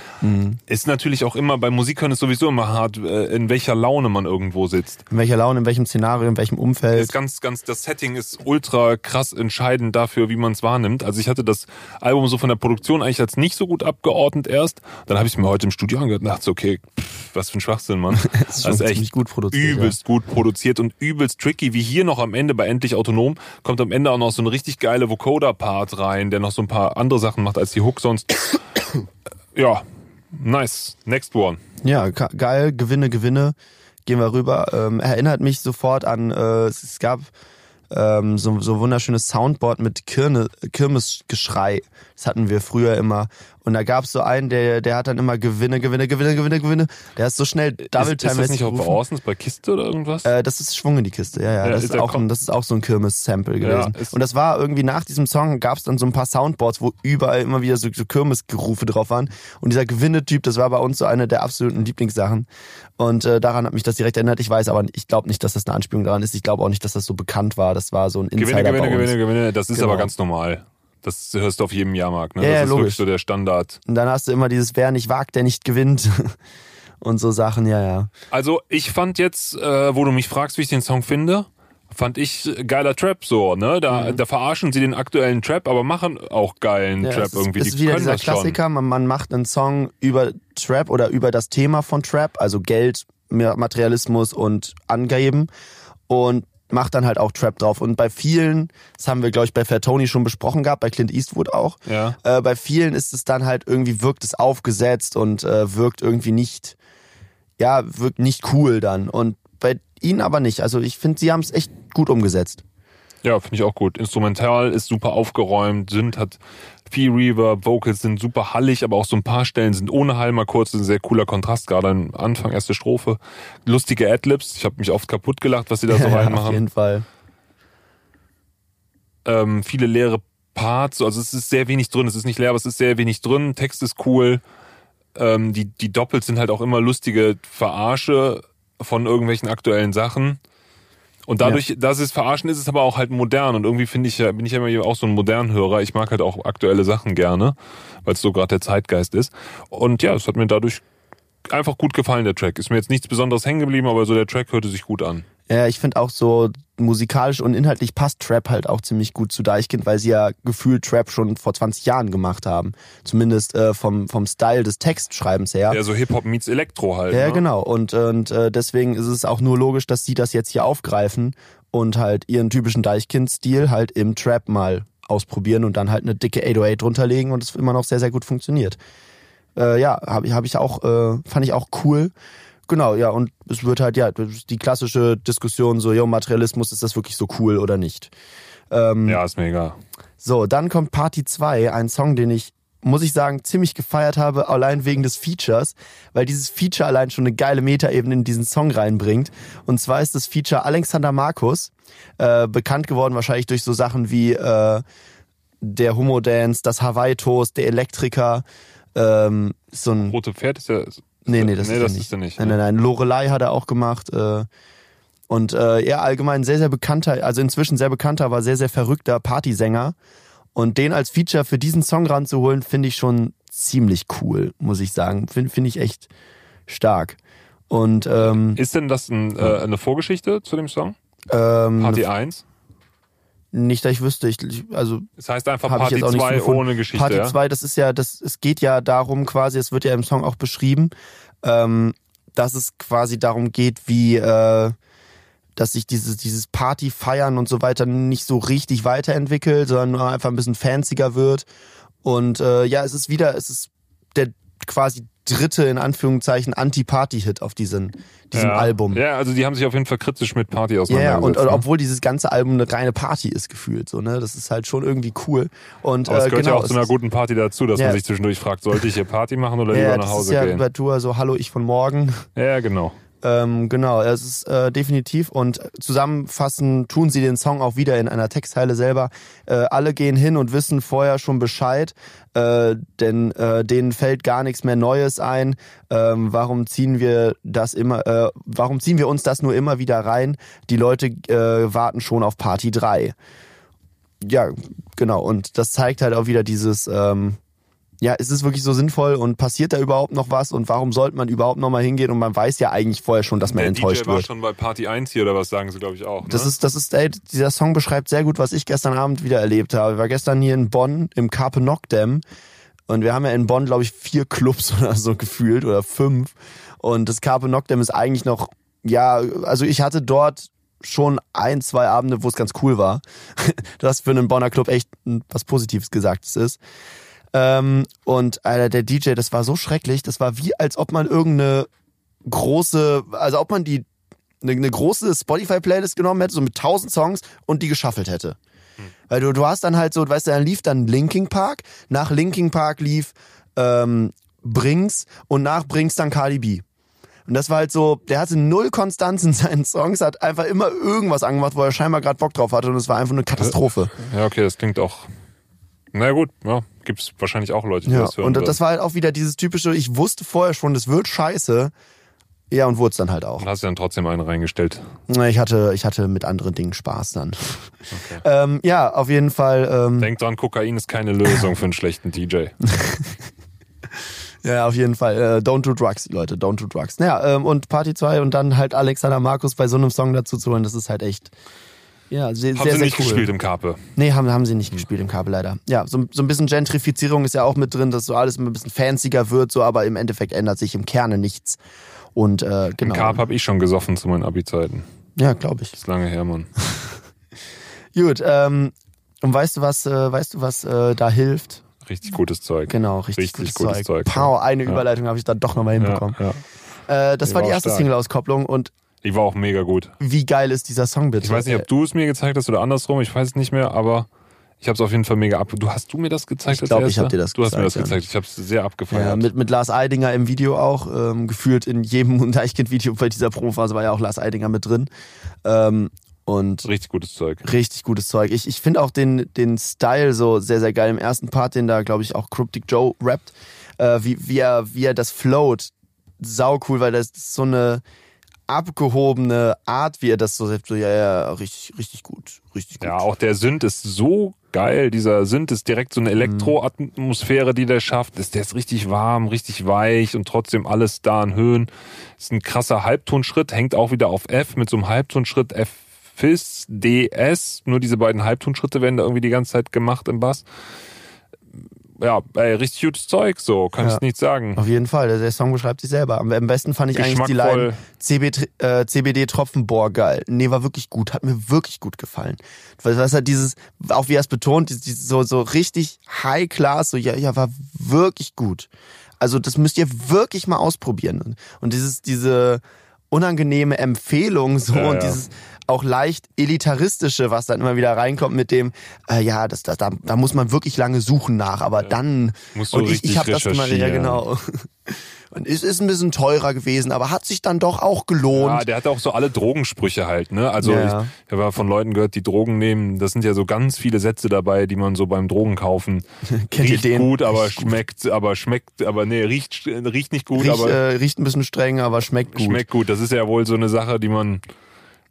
Ist natürlich auch immer, bei Musik hören ist sowieso immer hart, äh, in welcher Laune man irgendwo sitzt. In welcher Laune, in welchem Szenario, in welchem Umfeld. ist ganz, ganz, das Setting ist ultra krass entscheidend dafür, wie man es wahrnimmt. Also ich hatte das Album so von der Produktion eigentlich als nicht so gut abgeordnet erst. Dann habe ich es mir heute im Studio angehört und dachte so, okay, pff, was für ein Schwachsinn, Mann. Das ist schon ziemlich gut produziert, Übelst gut produziert und übelst tricky. Wie hier noch am Ende bei Endlich Autonom kommt am Ende auch noch so ein richtig geile Vocoder-Part rein, der noch so ein paar andere Sachen macht als die Hook sonst. ja, nice. Next one. Ja, geil, Gewinne, Gewinne. Gehen wir rüber. Ähm, erinnert mich sofort an, äh, es gab ähm, so, so wunderschönes Soundboard mit Kirne, Kirmesgeschrei. Das hatten wir früher immer. Und da gab es so einen, der, der hat dann immer Gewinne, Gewinne, Gewinne, Gewinne, Gewinne. Der ist so schnell double ist, ist das nicht auf Orsons bei Kiste oder irgendwas? Äh, das ist Schwung in die Kiste, ja, ja. Ja, das, ist auch ein, das ist auch so ein Kirmes-Sample Ja, gewesen. ist- und das war irgendwie nach diesem Song gab es dann so ein paar Soundboards, wo überall immer wieder so, so Kirmesgerufe drauf waren. Und dieser Gewinne-Typ, das war bei uns so eine der absoluten Lieblingssachen. Und äh, daran hat mich das direkt erinnert. Ich weiß aber, ich glaube nicht, dass das eine Anspielung daran ist. Ich glaube auch nicht, dass das so bekannt war. Das war so ein Insider Gewinne, bei Gewinne. Gewinne, Gewinne. Das ist Genau. aber ganz normal. Das hörst du auf jedem Jahrmarkt. Ne? Ja, das ja, ist logisch. wirklich so der Standard. Und dann hast du immer dieses, wer nicht wagt, der nicht gewinnt. Und so Sachen, ja, ja. Also ich fand jetzt, äh, wo du mich fragst, wie ich den Song finde, fand ich geiler Trap so. Ne? Da, da verarschen sie den aktuellen Trap, aber machen auch geilen Mhm. Ja, Trap ist, irgendwie. Es Die ist wieder dieser. Klassiker, man, man macht einen Song über Trap oder über das Thema von Trap, also Geld, Ma- Materialismus und Angeben und macht dann halt auch Trap drauf. Und bei vielen, das haben wir, glaube ich, bei Fair Tony schon besprochen gehabt, bei Clint Eastwood auch, Ja. äh, bei vielen ist es dann halt irgendwie, wirkt es aufgesetzt und äh, wirkt irgendwie nicht, ja, wirkt nicht cool dann. Und bei ihnen aber nicht. Also ich finde, sie haben es echt gut umgesetzt. Ja, finde ich auch gut. Instrumental ist super aufgeräumt, Synth hat viel Reverb, Vocals sind super hallig, aber auch so ein paar Stellen sind ohne Hall mal kurz, ein sehr cooler Kontrast, gerade am Anfang, erste Strophe. Lustige Adlibs, ich habe mich oft kaputt gelacht, was sie da so Ja, auf reinmachen. jeden Fall. ähm, viele leere Parts, also es ist sehr wenig drin, es ist nicht leer, aber es ist sehr wenig drin, Text ist cool, ähm, die, die Doppelt sind halt auch immer lustige Verarsche von irgendwelchen aktuellen Sachen. Und dadurch, dass es verarschen ist, ist es aber auch halt modern und irgendwie finde ich ja, bin ich ja immer auch so ein modern Hörer. Ich mag halt auch aktuelle Sachen gerne, weil es so gerade der Zeitgeist ist. Und ja, es hat mir dadurch einfach gut gefallen, der Track. Ist mir jetzt nichts Besonderes hängen geblieben, aber so der Track hörte sich gut an. Ja, ich finde auch so musikalisch und inhaltlich passt Trap halt auch ziemlich gut zu Deichkind, weil sie ja gefühlt Trap schon vor 20 Jahren gemacht haben. Zumindest äh, vom, vom Style des Textschreibens her. Ja, so Hip-Hop meets Elektro halt. Ja, ne? genau. Und, und äh, deswegen ist es auch nur logisch, dass sie das jetzt hier aufgreifen und halt ihren typischen Deichkind-Stil halt im Trap mal ausprobieren und dann halt eine dicke 808 drunterlegen und es immer noch sehr, sehr gut funktioniert. Äh, ja, habe hab ich auch, äh, fand ich auch cool. Genau, ja, und es wird halt, ja, die klassische Diskussion so, jo, Materialismus, ist das wirklich so cool oder nicht? Ähm, ja, ist mega. So, dann kommt Party 2, ein Song, den ich, muss ich sagen, ziemlich gefeiert habe, allein wegen des Features, weil dieses Feature allein schon eine geile Metaebene in diesen Song reinbringt. Und zwar ist das Feature Alexander Markus, äh, bekannt geworden wahrscheinlich durch so Sachen wie äh, der Homo Dance, das Hawaii Toast, der Elektriker, ähm, so ein Rote Pferd ist ja. Nee, nee, das, nee, ist, das er nicht. ist er nicht. Nein, ne? nein, nein. Lorelei hat er auch gemacht. Äh, und äh, er allgemein sehr, sehr bekannter, also inzwischen sehr bekannter, aber sehr, sehr verrückter Partysänger. Und den als Feature für diesen Song ranzuholen, finde ich schon ziemlich cool, muss ich sagen. Finde find ich echt stark. Und ähm, Ist denn das ein, äh, eine Vorgeschichte zu dem Song? ähm, Party 1? Nicht, dass ich wüsste, ich, also Das heißt einfach Party jetzt auch nicht so 2 gefunden. ohne Geschichte. Party ja? 2, das ist ja, das, es geht ja darum quasi, es wird ja im Song auch beschrieben, ähm, dass es quasi darum geht, wie, äh, dass sich dieses, dieses Party feiern und so weiter nicht so richtig weiterentwickelt, sondern nur einfach ein bisschen fancier wird. Und äh, ja, es ist wieder, es ist der quasi dritte, in Anführungszeichen, Anti-Party-Hit auf diesen, diesem ja. Album. Ja, also die haben sich auf jeden Fall kritisch mit Party Ja, ja, auseinandergesetzt. und, und ne? obwohl dieses ganze Album eine reine Party ist gefühlt, so, ne? Das ist halt schon irgendwie cool. Und Aber es äh, gehört genau, ja auch zu einer guten Party dazu, dass Ja. man sich zwischendurch fragt, sollte ich hier Party machen oder Ja, lieber nach das ist Hause ja gehen? bei Tour so, hallo, ich von morgen. Ja, genau. Ähm, genau, es ist äh, definitiv und zusammenfassen tun sie den Song auch wieder in einer Textzeile selber. Äh, alle gehen hin und wissen vorher schon Bescheid, äh, denn äh, denen fällt gar nichts mehr Neues ein. Ähm, warum ziehen wir das immer, äh, warum ziehen wir uns das nur immer wieder rein? Die Leute äh, warten schon auf Party 3. Ja, genau, und das zeigt halt auch wieder dieses, ähm, ja, ist es wirklich so sinnvoll und passiert da überhaupt noch was und warum sollte man überhaupt noch mal hingehen und man weiß ja eigentlich vorher schon, dass man Der enttäuscht DJ war wird. schon bei Party 1 hier oder was sagen sie, glaube ich, auch. Ne? Das ist, das ist, ey, dieser Song beschreibt sehr gut, was ich gestern Abend wieder erlebt habe. Ich war gestern hier in Bonn im Carpe Noctem und wir haben ja in Bonn, glaube ich, vier Clubs oder so gefühlt oder fünf. Und das Carpe Noctem ist eigentlich noch, ja, also ich hatte dort schon ein, zwei Abende, wo es ganz cool war. das für einen Bonner Club echt was Positives Gesagtes ist. Ähm, und Alter, der DJ, das war so schrecklich. Das war wie, als ob man irgendeine große, also ob man die eine, eine große Spotify-Playlist genommen hätte, so mit tausend Songs und die geschaffelt hätte. Weil du, du hast dann halt so, weißt du, dann lief dann Linking Park, nach Linking Park lief ähm, Brings und nach Brings dann Cardi B. Und das war halt so, der hatte null Konstanz in seinen Songs, hat einfach immer irgendwas angemacht, wo er scheinbar gerade Bock drauf hatte und es war einfach eine Katastrophe. Ja, okay, das klingt auch. Na gut, ja, gibt's wahrscheinlich auch Leute, die Ja, das hören. und würden. das war halt auch wieder dieses typische, ich wusste vorher schon, das wird scheiße. Ja, und wurde es dann halt auch. Und hast du dann trotzdem einen reingestellt. Ich hatte, ich hatte mit anderen Dingen Spaß dann. Ähm, ja, auf jeden Fall. Ähm, Denk dran, Kokain ist keine Lösung für einen schlechten DJ. ja, auf jeden Fall. Äh, don't do drugs, Leute, don't do drugs. Naja, ähm, und Party 2 und dann halt Alexander Markus bei so einem Song dazu zu holen, das ist halt echt. Ja, sehr, Haben sehr, sie sehr nicht cool. gespielt im Karpe. Nee, haben, haben sie nicht gespielt im Kabel leider. Ja, so, so ein bisschen Gentrifizierung ist ja auch mit drin, dass so alles immer ein bisschen fancier wird, so, aber im Endeffekt ändert sich im Kerne nichts. Und äh, Im genau. Karp habe ich schon gesoffen zu meinen Abi-Zeiten. Ja, glaube ich. Ist lange her, Mann. Gut, ähm, und weißt du was, äh, weißt du, was äh, da hilft? Richtig gutes Zeug. Genau, richtig, Richtig gutes, gutes Zeug. Zeug, Pow, eine Ja. Überleitung habe ich dann doch nochmal Ja, hinbekommen. ja. Äh, das Die war die erste. Single-Auskopplung und Die war auch mega gut. wie geil ist dieser Song bitte? Ich weiß nicht, ob du es mir gezeigt hast oder andersrum, ich weiß es nicht mehr, aber ich habe es auf jeden Fall mega ab. Du hast du mir das gezeigt? Ich als glaub, ich Erster? hab dir das Du hast mir das gezeigt, ja. gezeigt. Ich habe es sehr abgefeiert. ja, mit, mit Lars Eidinger im Video auch, ähm, gefühlt in jedem Deichkind-Video bei dieser Promophase war ja auch Lars Eidinger mit drin. Ähm, und Richtig gutes Zeug. richtig gutes Zeug. Ich, ich finde auch den, den Style so sehr, sehr geil. Im ersten Part, den da, glaube ich, auch Cryptic Joe rappt, äh, wie, wie, er, wie er das float. Sau cool, weil das ist so eine abgehobene Art, wie er das so sagt. So, ja, ja, richtig, richtig gut. Richtig gut. Ja, auch der Synth ist so geil. Dieser Synth ist direkt so eine Elektroatmosphäre, die der schafft. Ist, der ist richtig warm, richtig weich und trotzdem alles da in Höhen. Ist ein krasser Halbtonschritt, hängt auch wieder auf F mit so einem Halbtonschritt F Fis, DS. Nur diese beiden Halbtonschritte werden da irgendwie die ganze Zeit gemacht im Bass. Ja, ey, richtig gutes Zeug, so, kann Ja. ich nicht sagen. Auf jeden Fall, der, Song beschreibt sich selber. Am, am besten fand ich eigentlich die. Line CBD, äh, CBD Tropfen, boah, geil. Nee, war wirklich gut, hat mir wirklich gut gefallen. Weil das halt dieses, auch wie er es betont, dieses so, so richtig high class, so, ja, ja, war wirklich gut. Also das müsst ihr wirklich mal ausprobieren. Und dieses, diese unangenehme Empfehlung so Ja, und ja. dieses auch leicht elitaristische, was dann immer wieder reinkommt mit dem, äh, ja, das, das, da, da muss man wirklich lange suchen nach, aber dann Musst du und ich, ich habe das gemacht, ja genau. Und es ist ein bisschen teurer gewesen, aber hat sich dann doch auch gelohnt. Ja, der hat auch so alle Drogensprüche halt, ne? Also Ja. ich, habe von Leuten gehört, die Drogen nehmen. Das sind ja so ganz viele Sätze dabei, die man so beim Drogen kaufen. Kennt ihr riecht den? gut, aber Riecht gut. schmeckt, aber schmeckt, aber nee, riecht, riecht nicht gut, Riecht, aber äh, riecht ein bisschen streng, aber schmeckt gut. schmeckt gut. Das ist ja wohl so eine Sache, die man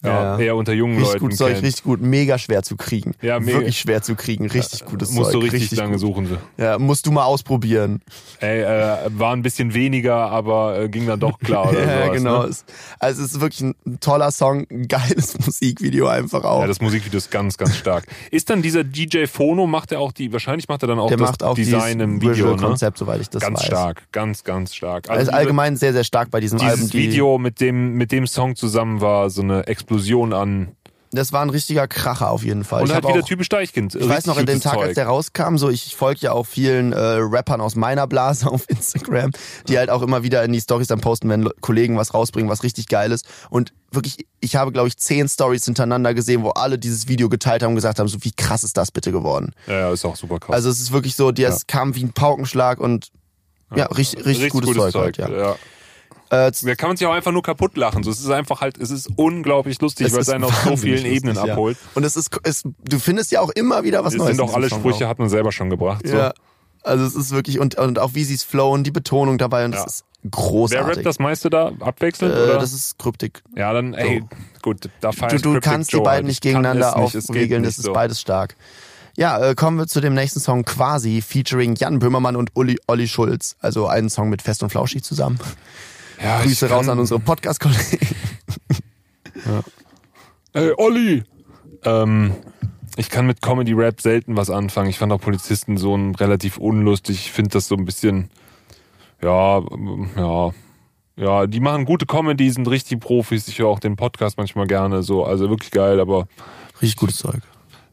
ja, Ja. eher unter jungen Richtig Leuten gut Zeug, kennt. richtig gut, mega schwer zu kriegen. Ja, mega. Wirklich schwer zu kriegen, richtig gutes Musst Zeug. du richtig, lange gut. suchen. Ja, musst du mal ausprobieren. Ey, äh, war ein bisschen weniger, aber äh, ging dann doch klar oder ja, sowas, genau. Ne? Also es ist wirklich ein toller Song, ein geiles Musikvideo einfach auch. Ja, das Musikvideo ist ganz, ganz stark. Ist dann dieser DJ Phono, macht er auch die, wahrscheinlich macht er dann auch Der das macht auch Design dieses im Video, ne? Visual-Konzept, soweit ich das Ganz weiß. stark, ganz, ganz stark. Ist diese- allgemein sehr, sehr stark bei diesem dieses Album. Die, Video mit dem, mit dem Song zusammen war so eine Explosion an. Das war ein richtiger Kracher auf jeden Fall. Und ich halt wieder auch, typisch Deichkind. Ich weiß noch, in dem Tag, als Zeug. der rauskam, so ich folge ja auch vielen äh, Rappern aus meiner Blase auf Instagram, die halt auch immer wieder in die Stories dann posten, wenn Le- Kollegen was rausbringen, was richtig geil ist. Und wirklich, ich habe, glaube ich, zehn Stories hintereinander gesehen, wo alle dieses Video geteilt haben und gesagt haben, so wie krass ist das bitte geworden. Ja, ja, ist auch super krass. Also es ist wirklich so, die, es kam wie ein Paukenschlag und ja, richtig, richtig, gutes, Zeug, halt, ja. ja. Äh, Da kann man sich auch einfach nur kaputt lachen. So, es ist einfach halt, es ist unglaublich lustig, weil es einen auf so vielen Ebenen lustig, ja. abholt. Und es ist, es, du findest ja auch immer wieder was Es Neues. sind diesem alle Sprüche, auch. hat man selber schon gebracht. So. Ja. Also es ist wirklich, und, und auch wie sie es flowen, die Betonung dabei, und Ja. es ist Wer großartig. rappt das meiste da abwechselnd? äh, oder? das ist Kryptik. ja, dann, ey, gut, da feier Du, du kannst die Joe beiden halt. nicht gegeneinander aufregeln, das ist so. beides stark. Ja, äh, kommen wir zu dem nächsten Song Quasi, featuring Jan Böhmermann und Uli, Olli Schulz. Also einen Song mit Fest und Flauschig zusammen. Ja, Grüße raus an unsere Podcast-Kollegen. Ey, Olli! Ähm, ich kann mit Comedy-Rap selten was anfangen. Ich fand auch Polizisten so ein relativ unlustig. Ich finde das so ein bisschen, ja, ja, ja, die machen gute Comedy, sind richtig Profis. Ich höre auch den Podcast manchmal gerne so. Also wirklich geil, aber Richtig gutes Zeug.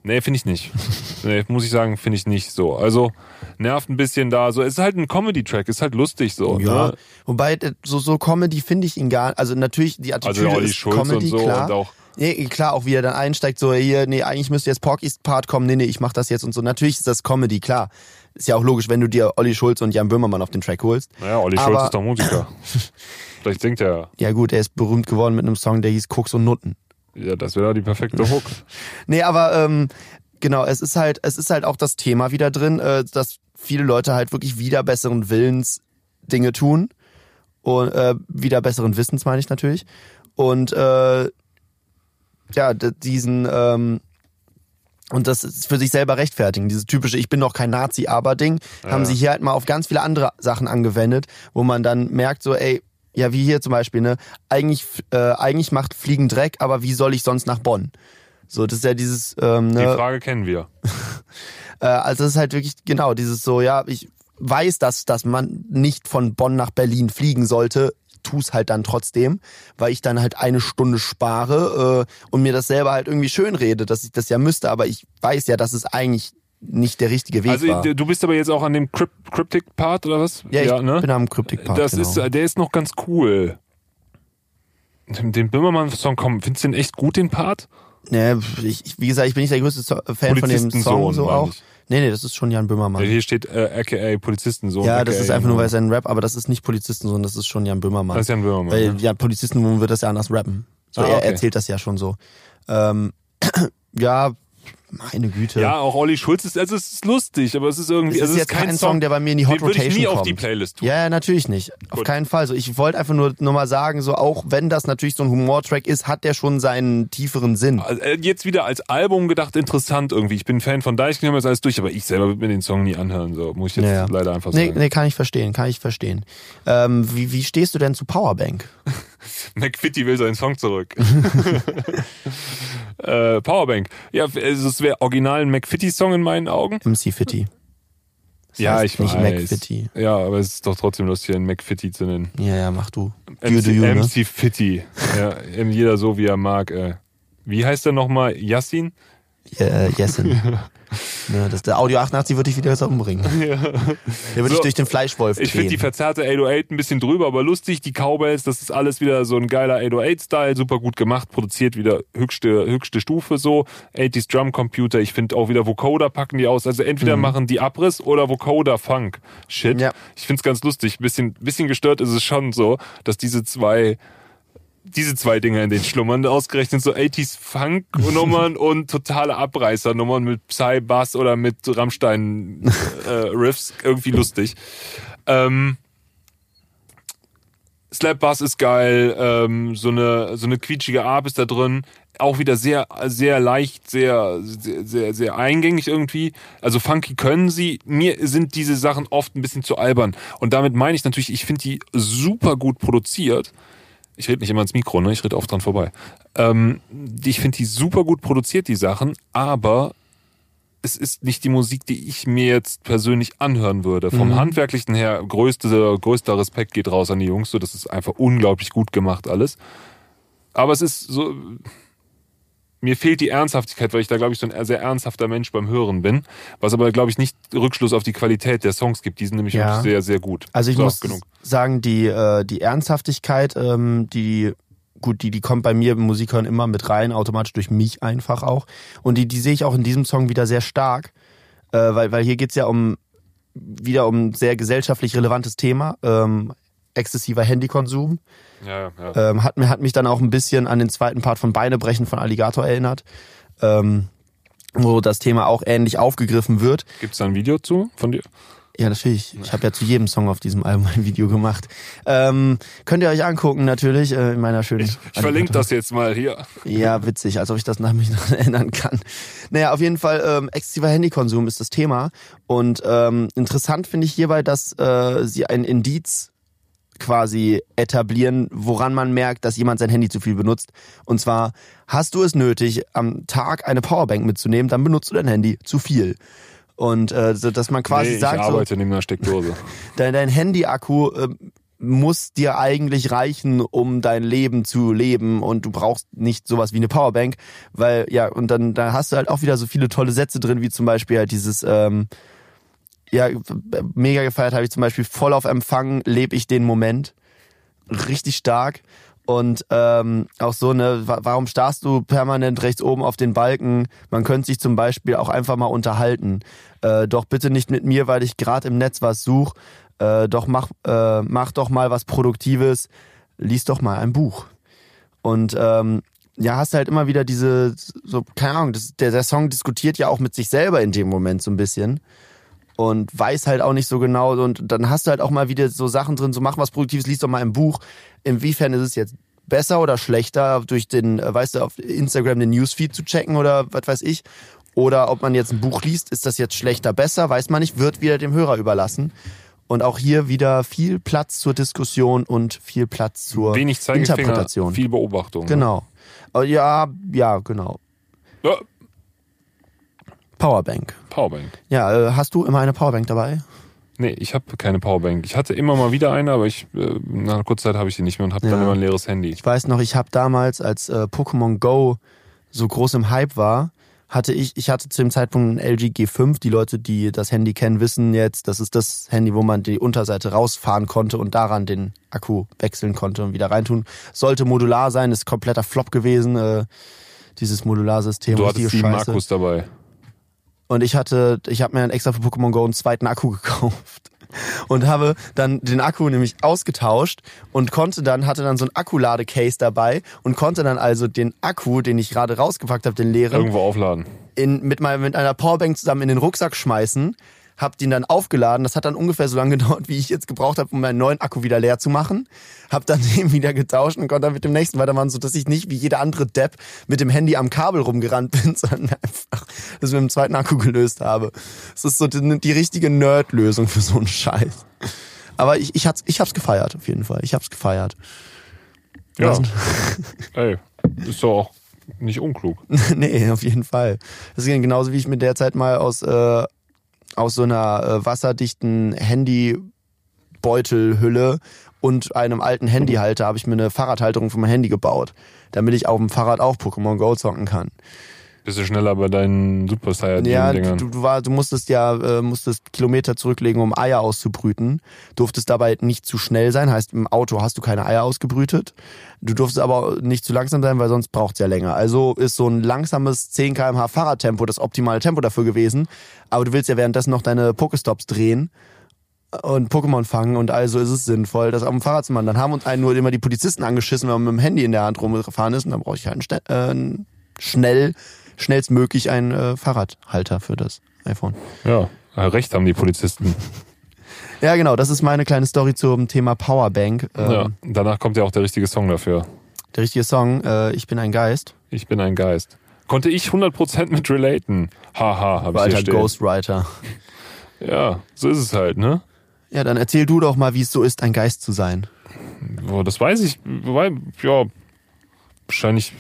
Nee, finde ich nicht. nee, muss ich sagen, finde ich nicht so. Also nervt ein bisschen da. So, es ist halt ein Comedy-Track, ist halt lustig so. Ja, Ne? wobei äh, so, so Comedy finde ich ihn gar, also natürlich die Attitüde Also Olli ist Schulz Comedy, so klar. auch Nee, klar, auch wie er dann einsteigt, so hier, nee, eigentlich müsste jetzt Porky's Part kommen, nee, nee, ich mach das jetzt und so. Natürlich ist das Comedy, klar. Ist ja auch logisch, wenn du dir Olli Schulz und Jan Böhmermann auf den Track holst. Naja, Olli Schulz Aber- ist doch Musiker. Vielleicht singt er Ja gut, er ist berühmt geworden mit einem Song, der hieß Koks und Nutten. Ja, das wäre die perfekte Hook. Nee, aber ähm, genau, es ist halt, es ist halt auch das Thema wieder drin, äh, dass viele Leute halt wirklich wieder besseren Willens Dinge tun. Und äh, wieder besseren Wissens, meine ich natürlich. Und äh, ja, diesen ähm, und das ist für sich selber rechtfertigen. Dieses typische Ich bin doch kein Nazi, aber Ding, haben sie hier halt mal auf ganz viele andere Sachen angewendet, wo man dann merkt, so, ey, ja, wie hier zum Beispiel, ne, eigentlich, äh, eigentlich macht Fliegen Dreck, aber wie soll ich sonst nach Bonn? So, das ist ja dieses, ähm, Die ne, Frage kennen wir. äh, also es ist halt wirklich genau dieses so, ja, ich weiß, dass, dass man nicht von Bonn nach Berlin fliegen sollte, tu's halt dann trotzdem, weil ich dann halt eine Stunde spare äh, und mir das selber halt irgendwie schön rede, dass ich das ja müsste, aber ich weiß ja, dass es eigentlich nicht der richtige Weg Also war. du bist aber jetzt auch an dem Cryp Cryptic Part oder was? Ja, ich bin am Kryptik-Part, Das genau. ist, der ist noch ganz cool. Den den Böhmermann-Song, komm, findest du den echt gut, den Part? Nee, ich, wie gesagt, ich bin nicht der größte Fan von dem Polizistensohn, Song so auch. ich. Nee, nee, das ist schon Jan Böhmermann. Hier steht äh, aka Polizistensohn. Ja, das ist einfach nur, weil es ein Rap, aber das ist nicht Polizisten, sondern das ist schon Jan Böhmermann. Das ist Jan Böhmermann. Weil ja. ja, Polizisten wird das ja anders rappen. So, Ah, er okay. erzählt das ja schon so. Ähm, ja, meine Güte. Ja, auch Olli Schulz ist, also es ist lustig, aber es ist irgendwie, es also ist jetzt kein Song, der bei mir in die Hot Rotation nie kommt. auf die Playlist tun. Ja, ja, natürlich nicht. Auf Gut. keinen Fall. So, ich wollte einfach nur, nur mal sagen, so auch wenn das natürlich so ein Humortrack ist, hat der schon seinen tieferen Sinn. Also, äh, Jetzt wieder als Album gedacht, interessant irgendwie. Ich bin Fan von Deichkind, das alles durch, aber ich selber würde mir den Song nie anhören, so muss ich jetzt Ja, leider einfach Nee, sagen. nee, kann ich verstehen, kann ich verstehen. Ähm, wie, wie stehst du denn zu Powerbank? McFitty will seinen Song zurück. äh, Powerbank. Ja, also es wäre original ein McFitty-Song in meinen Augen. MC Fitty. Das Ja, ich nicht weiß. McFitty. Ja, aber es ist doch trotzdem lustig, einen McFitty zu nennen. Ja, ja, mach du. Du, MC, du, ne? MC Fitty. Ja, jeder so, wie er mag. Äh. Wie heißt er nochmal? Yassin? Ja, äh, Jessen. ne, das, der Audio 88 würde dich wieder jetzt umbringen. Der würde So. dich durch den Fleischwolf Ich finde die verzerrte 808 ein bisschen drüber, aber lustig. Die Cowbells, das ist alles wieder so ein geiler 808-Style, super gut gemacht, produziert wieder höchste, höchste Stufe so. 80s Drum Computer, ich finde auch wieder Vocoder packen die aus. Also entweder machen die Abriss oder Vocoder Funk. Shit. Mhm. Ja. Ich finde es ganz lustig. Bisschen, bisschen gestört ist es schon so, dass diese zwei diese zwei Dinge in den schlummern, ausgerechnet so 80s Funk-Nummern und totale Abreißer-Nummern mit Psy-Bass oder mit Rammstein-Riffs. Irgendwie lustig. Ähm, Slap-Bass ist geil, ähm, so eine, so eine quietschige Arp ist da drin. Auch wieder sehr, sehr leicht, sehr, sehr, sehr, sehr eingängig irgendwie. Also funky können sie. Mir sind diese Sachen oft ein bisschen zu albern. Und damit meine ich natürlich, ich finde die super gut produziert. Ich rede nicht immer ins Mikro, ne? Ich rede oft dran vorbei. Ähm, ich finde die super gut produziert, die Sachen, aber es ist nicht die Musik, die ich mir jetzt persönlich anhören würde. Vom Handwerklichen her, größte, größter Respekt geht raus an die Jungs. So, das ist einfach unglaublich gut gemacht alles. Aber es ist so, mir fehlt die Ernsthaftigkeit, weil ich da, glaube ich, so ein sehr ernsthafter Mensch beim Hören bin. Was aber, glaube ich, nicht Rückschluss auf die Qualität der Songs gibt. Die sind nämlich Ja. sehr, sehr gut. Also ich So, muss genug. sagen, die, äh, die Ernsthaftigkeit, ähm, die gut, die, die kommt bei mir im Musikhören immer mit rein, automatisch durch mich einfach auch. Und die, die sehe ich auch in diesem Song wieder sehr stark, äh, weil, weil hier geht's ja um wieder um ein sehr gesellschaftlich relevantes Thema, ähm, exzessiver Handykonsum. Ja, ja. Ähm, hat, mir, hat mich dann auch ein bisschen an den zweiten Part von Beinebrechen von Alligator erinnert, ähm, wo das Thema auch ähnlich aufgegriffen wird. Gibt es da ein Video zu von dir? Ja, natürlich. Ich habe ja zu jedem Song auf diesem Album ein Video gemacht. Ähm, könnt ihr euch angucken, natürlich, äh, in meiner schönen. Ich verlinke das jetzt mal hier. Ja, witzig, als ob ich das nach mich noch erinnern kann. Naja, auf jeden Fall, ähm, exzessiver Handykonsum ist das Thema. Und ähm, interessant finde ich hierbei, dass äh, sie ein Indiz quasi etablieren, woran man merkt, dass jemand sein Handy zu viel benutzt. Und zwar, hast du es nötig, am Tag eine Powerbank mitzunehmen, dann benutzt du dein Handy zu viel. Und äh, so, dass man quasi nee, ich sagt, so, arbeite neben einer Steckdose. dein, dein Handy-Akku äh, muss dir eigentlich reichen, um dein Leben zu leben und du brauchst nicht sowas wie eine Powerbank, weil ja und dann da hast du halt auch wieder so viele tolle Sätze drin, wie zum Beispiel halt dieses ähm, ja mega gefeiert habe ich zum Beispiel voll auf Empfang lebe ich den Moment. Richtig stark. Und ähm, auch so ne wa- warum starrst du permanent rechts oben auf den Balken? Man könnte sich zum Beispiel auch einfach mal unterhalten. Äh, doch bitte nicht mit mir weil ich gerade im Netz was suche äh, doch mach äh, mach doch mal was Produktives. Lies doch mal ein Buch. Und ähm, ja, hast halt immer wieder diese, so, keine Ahnung, das, der, der Song diskutiert ja auch mit sich selber in dem Moment so ein bisschen und weiß halt auch nicht so genau und dann hast du halt auch mal wieder so Sachen drin, so mach was Produktives, liest doch mal ein Buch. Inwiefern ist es jetzt besser oder schlechter, durch den, äh, weißt du, auf Instagram den Newsfeed zu checken oder was weiß ich? Oder ob man jetzt ein Buch liest, ist das jetzt schlechter, besser, weiß man nicht, wird wieder dem Hörer überlassen. Und auch hier wieder viel Platz zur Diskussion und viel Platz zur Wenig Interpretation. viel Beobachtung. ne? Genau. Äh, Ja, ja, genau. Ja, Powerbank. Powerbank. Ja, äh, hast du immer eine Powerbank dabei? Nee, ich habe keine Powerbank. Ich hatte immer mal wieder eine, aber ich äh, nach einer kurzen Zeit habe ich die nicht mehr und habe dann Ja. immer ein leeres Handy. Ich weiß noch, ich habe damals, als äh, Pokémon Go so groß im Hype war, hatte ich, ich hatte zu dem Zeitpunkt ein LG G5. Die Leute, die das Handy kennen, wissen jetzt, das ist das Handy, wo man die Unterseite rausfahren konnte und daran den Akku wechseln konnte und wieder reintun. Sollte modular sein, ist kompletter Flop gewesen, äh, dieses Modularsystem. Du hattest sieben Scheiße. Akkus dabei. Und ich hatte, ich habe mir dann extra für Pokémon Go einen zweiten Akku gekauft. Und habe dann den Akku nämlich ausgetauscht und konnte dann, hatte dann so ein Akkuladecase dabei und konnte dann also den Akku, den ich gerade rausgepackt habe, den leeren, Irgendwo aufladen. in, mit, meinem, mit einer Powerbank zusammen in den Rucksack schmeißen, hab den dann aufgeladen. Das hat dann ungefähr so lange gedauert, wie ich jetzt gebraucht habe, um meinen neuen Akku wieder leer zu machen. Hab dann den wieder getauscht und konnte dann mit dem nächsten weitermachen, so dass ich nicht wie jeder andere Depp mit dem Handy am Kabel rumgerannt bin, sondern einfach das mit dem zweiten Akku gelöst habe. Das ist so die, die richtige Nerd-Lösung für so einen Scheiß. Aber ich, ich, hab's, ich hab's gefeiert, auf jeden Fall. Ich hab's gefeiert. Ja. Ey, ist doch auch nicht unklug. nee, auf jeden Fall. Das ist genauso wie ich mir derzeit mal aus, äh, aus so einer äh, wasserdichten Handybeutelhülle und einem alten Handyhalter habe ich mir eine Fahrradhalterung für mein Handy gebaut, damit ich auf dem Fahrrad auch Pokémon Go zocken kann. Bist du schneller bei deinen Super Ja, Saiyajin-Dingern? du, du, war, du musstest ja äh, musstest Kilometer zurücklegen, um Eier auszubrüten. Durftest dabei nicht zu schnell sein, heißt im Auto hast du keine Eier ausgebrütet. Du durftest aber nicht zu langsam sein, weil sonst braucht's ja länger. Also ist so ein langsames 10 km/h Fahrradtempo das optimale Tempo dafür gewesen. Aber du willst ja währenddessen noch deine Pokestops drehen und Pokémon fangen und also ist es sinnvoll, das auf dem Fahrrad zu machen. Dann haben uns einen nur immer die Polizisten angeschissen, wenn man mit dem Handy in der Hand rumgefahren ist und dann brauche ich halt einen äh, schnell, schnellstmöglich einen äh, Fahrradhalter für das iPhone. Ja, äh, recht haben die Polizisten. Ja, genau, das ist meine kleine Story zum Thema Powerbank. Ähm, ja. Danach kommt ja auch der richtige Song dafür. Der richtige Song, äh, Ich bin ein Geist. Ich bin ein Geist. Konnte ich 100% mit relaten. Haha, hab ich hier Alter stehen. Ghostwriter. Ja, so ist es halt, ne? Ja, dann erzähl du doch mal, wie es so ist, ein Geist zu sein. Boah, das weiß ich, weil, ja, wahrscheinlich,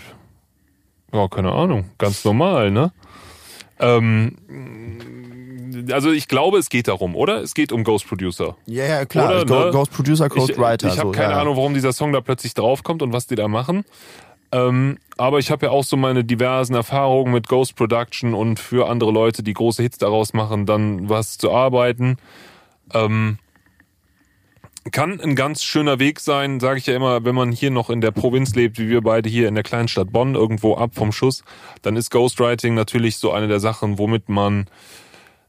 ja, keine Ahnung, ganz normal, ne? Ähm, also ich glaube, es geht darum, oder? Es geht um Ghost Producer. Ja, ja, klar. Oder, Go ne? Ghost Producer, Ghost ich Writer. ich habe so, keine ja. Ahnung, warum dieser Song da plötzlich draufkommt und was die da machen. Ähm, aber ich habe ja auch so meine diversen Erfahrungen mit Ghost Production und für andere Leute, die große Hits daraus machen, dann was zu arbeiten. Ähm, kann ein ganz schöner Weg sein, sage ich ja immer, wenn man hier noch in der Provinz lebt, wie wir beide hier in der kleinen Stadt Bonn, irgendwo ab vom Schuss, dann ist Ghostwriting natürlich so eine der Sachen, womit man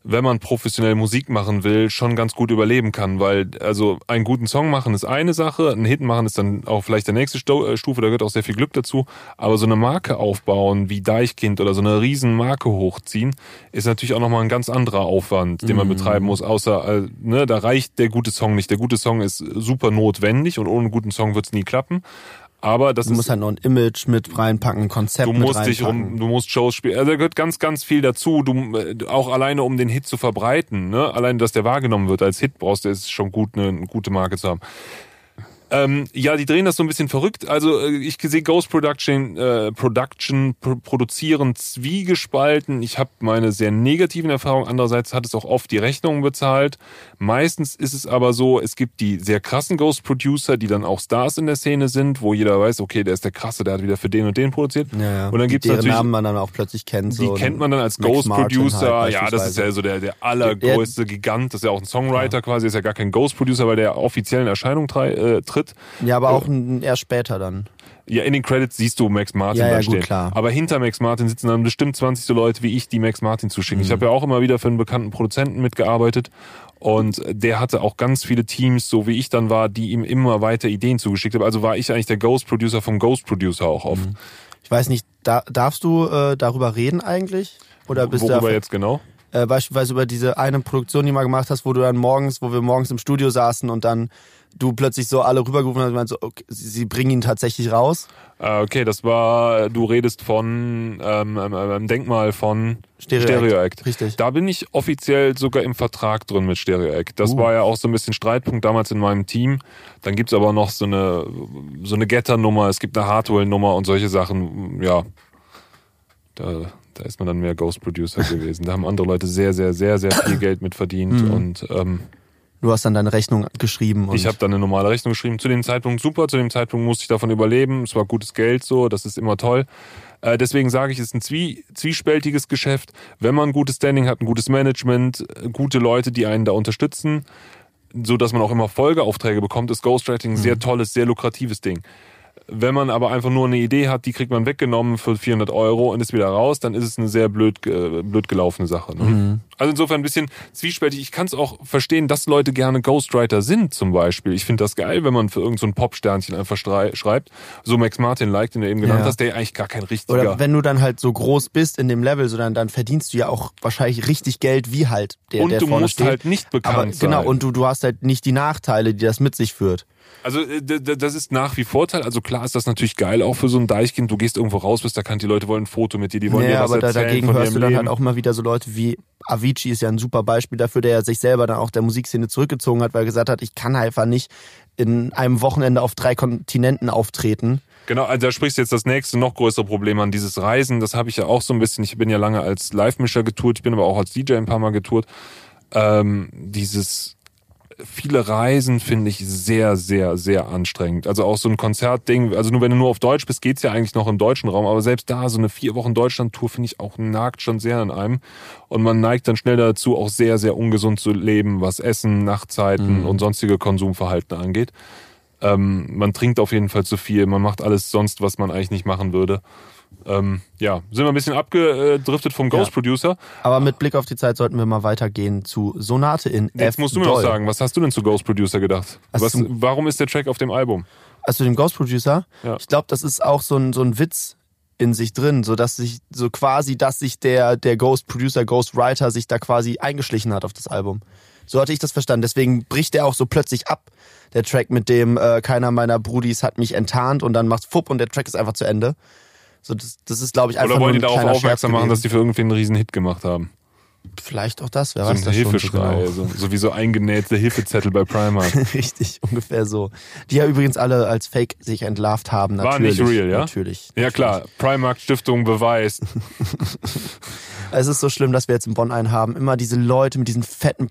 wenn man professionell Musik machen will, schon ganz gut überleben kann, weil also einen guten Song machen ist eine Sache, einen Hit machen ist dann auch vielleicht der nächste äh, Stufe, da gehört auch sehr viel Glück dazu, aber so eine Marke aufbauen wie Deichkind oder so eine riesen Marke hochziehen, ist natürlich auch nochmal ein ganz anderer Aufwand, den man betreiben muss, außer, äh, ne, da reicht der gute Song nicht. Der gute Song ist super notwendig und ohne einen guten Song wird's nie klappen. Aber das Du musst ist halt noch ein Image mit reinpacken, ein Konzept Du mit musst dich reinpacken. rum, du musst Shows spielen. Also da gehört ganz, ganz viel dazu. Du äh, auch alleine, um den Hit zu verbreiten. Ne? Allein, dass der wahrgenommen wird als Hit, brauchst du ist schon gut, eine, eine gute Marke zu haben. Ähm, ja, die drehen das so ein bisschen verrückt. Also äh, ich sehe Ghost Production, äh, Production pro produzieren zwiegespalten. Ich habe meine sehr negativen Erfahrungen. Andererseits hat es auch oft die Rechnungen bezahlt. Meistens ist es aber so, es gibt die sehr krassen Ghost Producer, die dann auch Stars in der Szene sind, wo jeder weiß, okay, der ist der krasse, der hat wieder für den und den produziert. ja, ja. Und dann Die- gibt's deren natürlich Namen man dann auch plötzlich kennt. die so kennt man dann als Max Ghost Martin Producer. halt ja, das ist ja so der, der allergrößte Gigant. Das ist ja auch ein Songwriter quasi. Ist ja gar kein Ghost Producer, weil der offiziell in Erscheinung trei- äh, tritt. Ja, aber auch ein, erst später dann. Ja, in den Credits siehst du Max Martin Ja, ja, da gut, stehen. klar. Aber hinter Max Martin sitzen dann bestimmt 20 so Leute wie ich, die Max Martin zuschicken. Mhm. Ich habe ja auch immer wieder für einen bekannten Produzenten mitgearbeitet. Und der hatte auch ganz viele Teams, so wie ich dann war, die ihm immer weiter Ideen zugeschickt haben. Also war ich eigentlich der Ghost Producer vom Ghost Producer auch oft. Ich weiß nicht, da, darfst du äh, darüber reden eigentlich? Oder bist Worüber du jetzt genau? äh, beispielsweise über diese eine Produktion, die du mal gemacht hast, wo du dann morgens, wo wir morgens im Studio saßen und dann du plötzlich so alle rübergerufen hast und meinst so, okay, sie, bringen ihn tatsächlich raus? Äh, okay, das war, du redest von ähm, ähm, ähm, Denkmal von Stereo Stereo Act. Act. Richtig. Da bin ich offiziell sogar im Vertrag drin mit Stereo Act. Das Uh. war ja auch so ein bisschen Streitpunkt damals in meinem Team. Dann gibt's aber noch so eine, so eine Getter-Nummer, es gibt eine Hardware-Nummer und solche Sachen. Ja, da, da ist man dann mehr Ghost Producer gewesen. Da haben andere Leute sehr, sehr, sehr, sehr viel Geld mit verdient. Mhm. Und ähm, Du hast dann deine Rechnung geschrieben und ich habe dann eine normale Rechnung geschrieben. Zu dem Zeitpunkt super, zu dem Zeitpunkt musste ich davon überleben. Es war gutes Geld so, das ist immer toll. Äh, deswegen sage ich, es ist ein zwie zwiespältiges Geschäft. Wenn man ein gutes Standing hat, ein gutes Management, äh, gute Leute, die einen da unterstützen, so dass man auch immer Folgeaufträge bekommt, ist Ghostwriting ein sehr tolles, sehr lukratives Ding. Wenn man aber einfach nur eine Idee hat, die kriegt man weggenommen für 400 Euro und ist wieder raus, dann ist es eine sehr blöd, äh, blöd gelaufene Sache. Ne? Also insofern ein bisschen zwiespältig. Ich kann es auch verstehen, dass Leute gerne Ghostwriter sind zum Beispiel. Ich finde das geil, wenn man für irgendein so Popsternchen einfach schreibt. So Max Martin like, den du eben genannt Ja. hast, der eigentlich gar kein richtiger... Oder wenn du dann halt so groß bist in dem Level, so dann, dann verdienst du ja auch wahrscheinlich richtig Geld wie halt der, und der du vorne musst steht. halt nicht bekannt Aber sein. genau, und du, du hast halt nicht die Nachteile, die das mit sich führt. Also äh, das ist nach wie Vorteil. Also klar ist das natürlich geil, auch für so ein Deichkind. Du gehst irgendwo raus, bist erkannt, die Leute wollen ein Foto mit dir, die wollen Ja, dir was aber da, erzählen dagegen von hörst du dann Leben. halt auch mal wieder so Leute wie Avicii ist ja ein super Beispiel dafür, der ja sich selber dann auch der Musikszene zurückgezogen hat, weil er gesagt hat, ich kann einfach nicht in einem Wochenende auf drei Kontinenten auftreten. Genau, also da sprichst du jetzt das nächste, noch größere Problem an, dieses Reisen. Das habe ich ja auch so ein bisschen. Ich bin ja lange als Live-Mischer getourt, ich bin aber auch als DJ ein paar Mal getourt. ähm, dieses viele Reisen finde ich sehr, sehr, sehr anstrengend. Also auch so ein Konzertding, also nur wenn du nur auf Deutsch bist, geht's ja eigentlich noch im deutschen Raum, aber selbst da, so eine vier Wochen Deutschland-Tour finde ich auch nagt schon sehr an einem. Und man neigt dann schnell dazu, auch sehr, sehr ungesund zu leben, was Essen, Nachtzeiten Mhm. und sonstige Konsumverhalten angeht. Ähm, man trinkt auf jeden Fall zu viel, man macht alles sonst, was man eigentlich nicht machen würde. Ähm, ja, sind wir ein bisschen abgedriftet vom Ghost Ja. Producer. Aber mit Blick auf die Zeit sollten wir mal weitergehen zu Sonate in Jetzt F. musst du mir noch Doll. sagen, was hast du denn zu Ghost Producer gedacht? Also Was, warum ist der Track auf dem Album? Also dem Ghost Producer, Ja. ich glaube, das ist auch so ein, so ein Witz in sich drin, so dass sich so quasi, dass sich der der Ghost Producer, Ghost Writer sich da quasi eingeschlichen hat auf das Album. So hatte ich das verstanden. Deswegen bricht er auch so plötzlich ab. Der Track mit dem äh, keiner meiner Brudis hat mich enttarnt und dann macht's fupp und der Track ist einfach zu Ende. So das, das ist glaube ich einfach Oder wollen die darauf aufmerksam machen, dass die für irgendwie einen riesen Hit gemacht haben? vielleicht auch das, wer So weiß ein das schon so Hilfeschrei, genau. so, wie so eingenähte Hilfezettel bei Primark. Richtig, ungefähr so. Die ja übrigens alle als Fake sich entlarvt haben. War Natürlich, nicht real, ja? Natürlich. ja klar, Primark Stiftung beweist. Es ist so schlimm, dass wir jetzt in Bonn einen haben. Immer diese Leute mit diesen fetten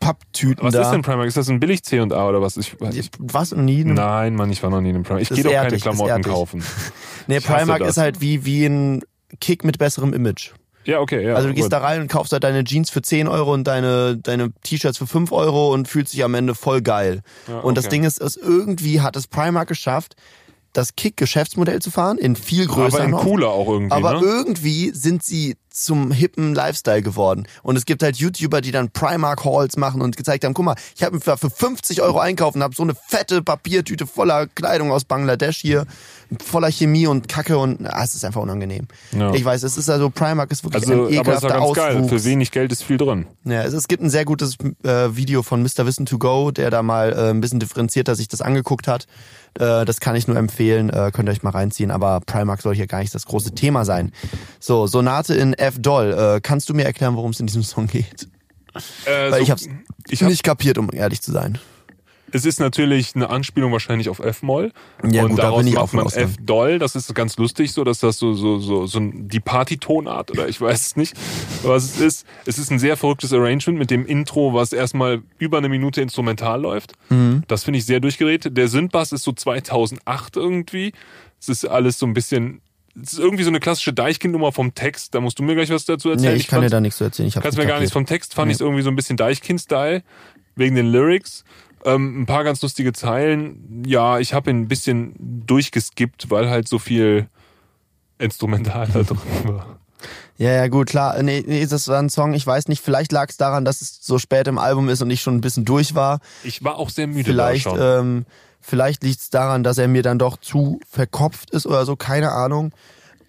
Papptüten Was da. ist denn Primark? Ist das ein billig C&A oder was? Ich, ich, Was nie? nein, Mann, ich war noch nie in einem Primark. Ich gehe ist doch keine ehrlich, ist Klamotten kaufen. nee, ich Primark ist halt wie, wie ein Kick mit besserem Image. Ja, okay, ja. Also du gehst gut. da rein und kaufst halt deine Jeans für 10 Euro und deine, deine T-Shirts für 5 Euro und fühlst dich am Ende voll geil. Ja, Und das okay. Ding ist, es irgendwie hat es Primark geschafft, das Kick-Geschäftsmodell zu fahren, in viel größer Aber in cooler auch irgendwie, Aber ne? irgendwie sind sie zum hippen Lifestyle geworden. Und es gibt halt YouTuber, die dann Primark Hauls machen und gezeigt haben, guck mal, ich habe für 50 Euro einkaufen, habe so eine fette Papiertüte voller Kleidung aus Bangladesch hier, voller Chemie und Kacke und ah, es ist einfach unangenehm. Ja. Ich weiß, es ist also Primark ist wirklich Also, ein aber ist ekelhafter ganz geil. Für wenig Geld ist viel drin. Ja, es, es gibt ein sehr gutes äh, Video von Mr. Wissen to Go, der da mal äh, ein bisschen differenzierter sich das angeguckt hat. Äh, das kann ich nur empfehlen, äh, könnt ihr euch mal reinziehen, aber Primark soll hier gar nicht das große Thema sein. So, Sonate in F-Doll. Äh, kannst du mir erklären, worum es in diesem Song geht? Äh, Weil so- ich hab's ich hab, nicht kapiert, um ehrlich zu sein. Es ist natürlich eine Anspielung wahrscheinlich auf F-Moll. Ja, und gut, da daraus bin ich macht man. F-Doll. Das ist ganz lustig so, dass das so, so, so, so die Party-Tonart oder ich weiß es nicht, was es ist. Es ist ein sehr verrücktes Arrangement mit dem Intro, was erstmal über eine Minute instrumental läuft. Mhm. Das finde ich sehr durchgedreht. Der Synthbass ist so 2008 irgendwie. Es ist alles so ein bisschen, es ist irgendwie so eine klassische Deichkind-Nummer vom Text. Da musst du mir gleich was dazu erzählen. Nee, ich kann dir da nichts zu erzählen. Ich Kannst mir gar nichts vom Text, fand ich es irgendwie so ein bisschen Deichkind-Style, wegen den Lyrics. Ähm, ein paar ganz lustige Zeilen. Ja, ich habe ihn ein bisschen durchgeskippt, weil halt so viel Instrumental da drin war. Ja, ja, gut, klar. Nee, nee, das war ein Song, ich weiß nicht, vielleicht lag es daran, dass es so spät im Album ist und ich schon ein bisschen durch war. Ich war auch sehr müde Vielleicht, da schon. ähm, vielleicht liegt es daran, dass er mir dann doch zu verkopft ist oder so, keine Ahnung.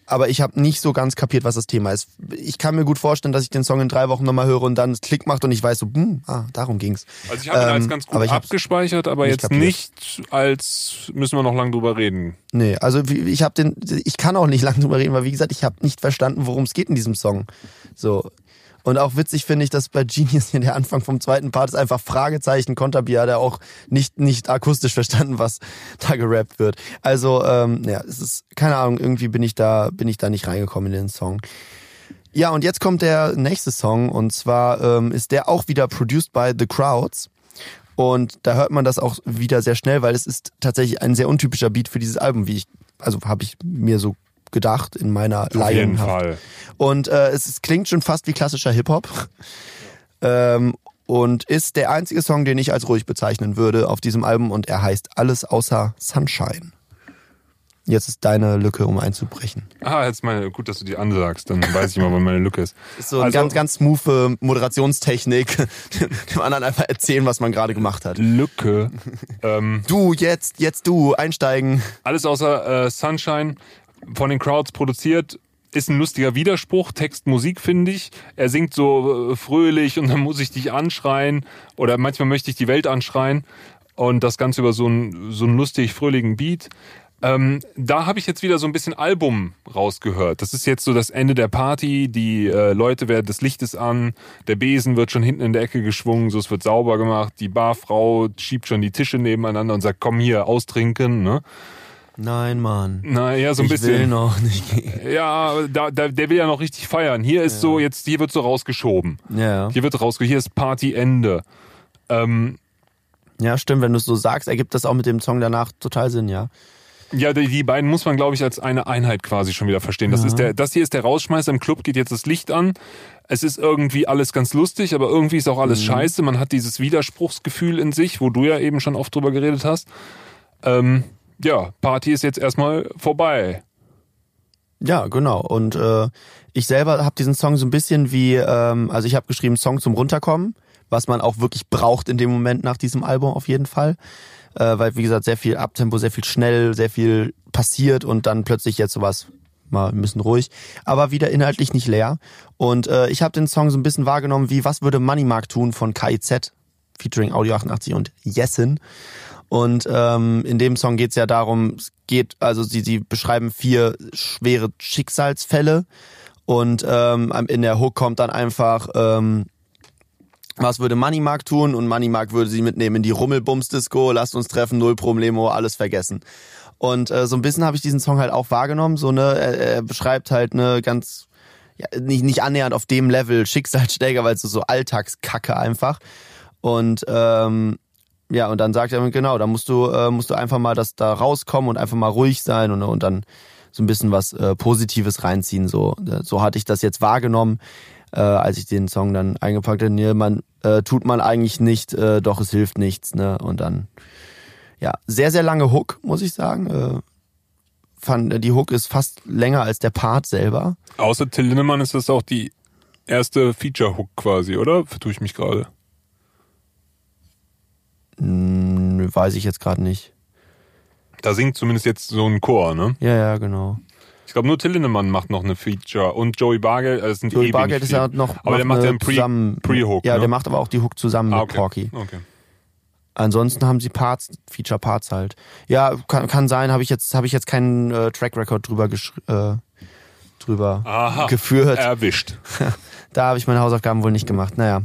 Aber ich habe nicht so ganz kapiert, was das Thema ist. Ich kann mir gut vorstellen, dass ich den Song in drei Wochen nochmal höre und dann es Klick macht und ich weiß so, hm, ah, darum ging's. also ich habe ihn als ähm, ganz gut aber abgespeichert, aber nicht jetzt kapiert. nicht als müssen wir noch lang drüber reden. Nee, also ich habe den, ich kann auch nicht lange drüber reden, weil wie gesagt, ich habe nicht verstanden, worum es geht in diesem Song. So. Und auch witzig finde ich, dass bei Genius hier der Anfang vom zweiten Part ist einfach Fragezeichen Konterbier, hat er auch nicht, nicht akustisch verstanden, was da gerappt wird. Also, ähm, ja, es ist, keine Ahnung, irgendwie bin ich da, bin ich da nicht reingekommen in den Song. Ja, und jetzt kommt der nächste Song und zwar ähm, ist der auch wieder produced by The Crowds. Und da hört man das auch wieder sehr schnell, weil es ist tatsächlich ein sehr untypischer Beat für dieses Album, wie ich, also habe ich mir so gedacht in meiner Auf jeden. Fall. Und äh, es, es klingt schon fast wie klassischer Hip-Hop. ähm, und ist der einzige Song, den ich als ruhig bezeichnen würde auf diesem Album und er heißt Alles außer Sunshine. Jetzt ist deine Lücke, um einzubrechen. Ah, jetzt meine, gut, dass du die ansagst, dann weiß ich mal, wann meine Lücke ist. Ist so eine Also- ganz, ganz smooth Moderationstechnik, dem anderen einfach erzählen, was man gerade gemacht hat. Lücke. ähm, Du, jetzt, jetzt du, einsteigen. Alles außer äh, Sunshine von den Crowds produziert. Ist ein lustiger Widerspruch, Text, Musik finde ich. Er singt so äh, fröhlich und dann muss ich dich anschreien oder manchmal möchte ich die Welt anschreien und das Ganze über so einen so lustig fröhlichen Beat. Ähm, da habe ich jetzt wieder so ein bisschen Album rausgehört. Das ist jetzt so das Ende der Party. Die äh, Leute werden des Lichtes an. Der Besen wird schon hinten in der Ecke geschwungen. So es wird sauber gemacht. Die Barfrau schiebt schon die Tische nebeneinander und sagt: Komm hier, austrinken. Ne? Nein, Mann. Naja, so ein ich bisschen. will noch nicht gehen. Ja, da, da, der will ja noch richtig feiern. Hier ist so, jetzt, hier wird so rausgeschoben. Ja. Hier wird rausgeschoben, hier ist Partyende. Ähm, ja, stimmt, wenn du es so sagst, ergibt das auch mit dem Song danach total Sinn, ja. ja, die, die beiden muss man, glaube ich, als eine Einheit quasi schon wieder verstehen. Das, Ja. ist der, das hier ist der Rausschmeißer. Im Club geht jetzt das Licht an. Es ist irgendwie alles ganz lustig, aber irgendwie ist auch Mhm. alles scheiße. Man hat dieses Widerspruchsgefühl in sich, wo du ja eben schon oft drüber geredet hast. Ähm, ja, Party ist jetzt erstmal vorbei. Ja, genau. Und äh, ich selber habe diesen Song so ein bisschen wie, ähm, also ich habe geschrieben Song zum Runterkommen, was man auch wirklich braucht in dem Moment nach diesem Album auf jeden Fall. Äh, weil, wie gesagt, sehr viel Abtempo, sehr viel schnell, sehr viel passiert und dann plötzlich jetzt sowas mal ein bisschen ruhig, aber wieder inhaltlich nicht leer. Und äh, ich habe den Song so ein bisschen wahrgenommen wie Was würde Moneymark tun von KIZ, featuring Audio 88 und Yesin. Und ähm, in dem Song geht's ja darum, es geht, also sie, sie beschreiben vier schwere Schicksalsfälle und ähm, in der Hook kommt dann einfach, ähm, was würde Moneymark tun? Und Moneymark würde sie mitnehmen in die Rummelbums-Disco, lasst uns treffen, null Problemo, alles vergessen. Und äh, so ein bisschen habe ich diesen Song halt auch wahrgenommen, so ne, er, er beschreibt halt eine ganz ja, nicht, nicht annähernd auf dem Level Schicksalsschläger, weil es so, so Alltagskacke einfach. Und ähm, ja, und dann sagt er genau, da musst du, äh, musst du einfach mal das da rauskommen und einfach mal ruhig sein und, und dann so ein bisschen was äh, Positives reinziehen. So, Äh, so hatte ich das jetzt wahrgenommen, äh, als ich den Song dann eingepackt habe. Nee, man äh, tut man eigentlich nicht, äh, doch es hilft nichts, ne? Und dann, ja, sehr, sehr lange Hook, muss ich sagen. Äh, fand, die Hook ist fast länger als der Part selber. Außer Till Lindemann ist das auch die erste Feature-Hook quasi, oder? Vertue ich mich gerade. Hm, weiß ich jetzt gerade nicht. Da singt zumindest jetzt so ein Chor, ne? Ja, ja, genau. Ich glaube, nur Till Lindemann macht noch eine Feature und Joey Bargeld, also sind Joey Bargeld ist ja noch Aber der macht ja einen Pre- Pre-Hook, Ja, ne? der macht aber auch die Hook zusammen Ah, mit okay. Porky. Okay. Ansonsten haben sie Parts, Feature Parts halt. Ja, kann, kann sein, habe ich jetzt habe ich jetzt keinen äh, Track Record drüber gesch äh, drüber Aha. geführt. Erwischt. Da habe ich meine Hausaufgaben wohl nicht gemacht. Naja.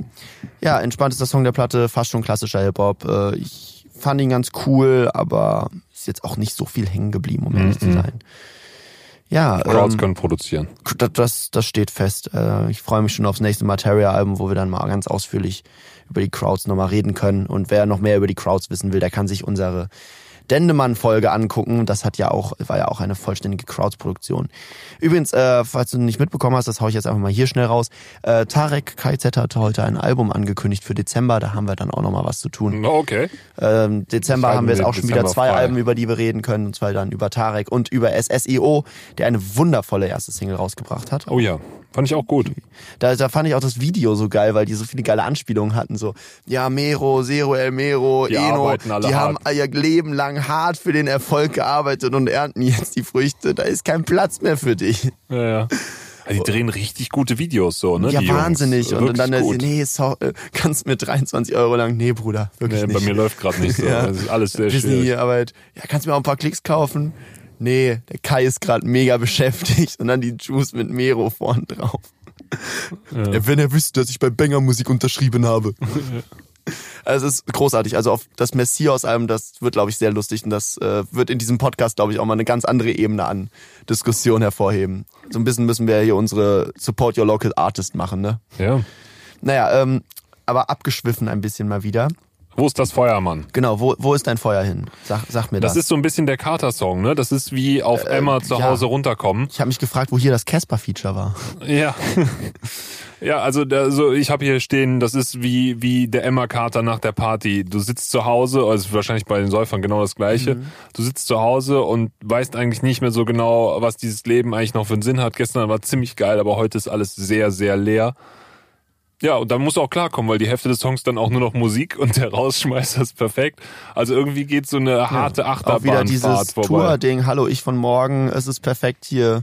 Ja, entspanntester Song der Platte, fast schon klassischer Hip-Hop. Äh, ich fand ihn ganz cool, aber ist jetzt auch nicht so viel hängen geblieben, um ehrlich zu sein. Ja, Crowds ähm, können produzieren. das, das, das steht fest. Äh, ich freue mich schon aufs nächste Materia-Album, wo wir dann mal ganz ausführlich über die Crowds nochmal reden können. Und wer noch mehr über die Crowds wissen will, der kann sich unsere Dendemann-Folge angucken. Das hat ja auch, war ja auch eine vollständige Crowds-Produktion. Übrigens, äh, falls du nicht mitbekommen hast, das hau ich jetzt einfach mal hier schnell raus. Äh, Tarek KZ hat heute ein Album angekündigt für Dezember. Da haben wir dann auch nochmal was zu tun. Okay. Ähm, Dezember haben wir jetzt auch schon wieder Dezember zwei frei. Alben, über die wir reden können. Und zwar dann über Tarek und über SSIO, der eine wundervolle erste Single rausgebracht hat. Oh ja, fand ich auch gut. Da, da fand ich auch das Video so geil, weil die so viele geile Anspielungen hatten. So, ja, Mero, Zero El Mero, Die Eno, arbeiten alle die hart. haben ihr Leben lang hart für den Erfolg gearbeitet und ernten jetzt die Früchte. Da ist kein Platz mehr für dich. Ja, ja. Also die drehen richtig gute Videos so, ne? ja, die Jungs. wahnsinnig. Und, Wirklich dann, äh, nee, so, äh, kannst mir 23 Euro lang, nee, Bruder, wirklich Nee, nicht. bei mir läuft gerade nicht so. Ja. Das ist alles sehr schwierig. Disney-Arbeit. Ja, kannst du mir auch ein paar Klicks kaufen? Nee, der Kai ist gerade mega beschäftigt und dann die Juice mit Mero vorn drauf. Ja. Wenn er wüsste, dass ich bei Banger Musik unterschrieben habe. Also es ist großartig. Also auf das Messias-Album, das wird, glaube ich, sehr lustig und das äh, wird in diesem Podcast, glaube ich, auch mal eine ganz andere Ebene an Diskussion hervorheben. So ein bisschen müssen wir hier unsere Support Your Local Artist machen, ne? Ja. Naja, ähm, aber abgeschwiffen ein bisschen mal wieder. Wo ist das Feuermann? Genau, wo, wo ist dein Feuer hin? Sag, sag mir das. Das ist so ein bisschen der Carter-Song, ne? Das ist wie auf Emma zu Äh, ja. Hause runterkommen. ich habe mich gefragt, wo hier das Casper-Feature war. Ja. ja, also da, so, ich habe hier stehen, das ist wie, wie der Emma Carter nach der Party. Du sitzt zu Hause, also wahrscheinlich bei den Säufern genau das gleiche. Du sitzt zu Hause und weißt eigentlich nicht mehr so genau, was dieses Leben eigentlich noch für einen Sinn hat. Gestern war ziemlich geil, aber heute ist alles sehr, sehr leer. Ja, und dann musst du auch klarkommen, weil die Hälfte des Songs dann auch nur noch Musik und der Rausschmeißer ist perfekt. Also irgendwie geht so eine harte Auch wieder dieses. Tour-Ding, hallo, ich von morgen, es ist perfekt hier.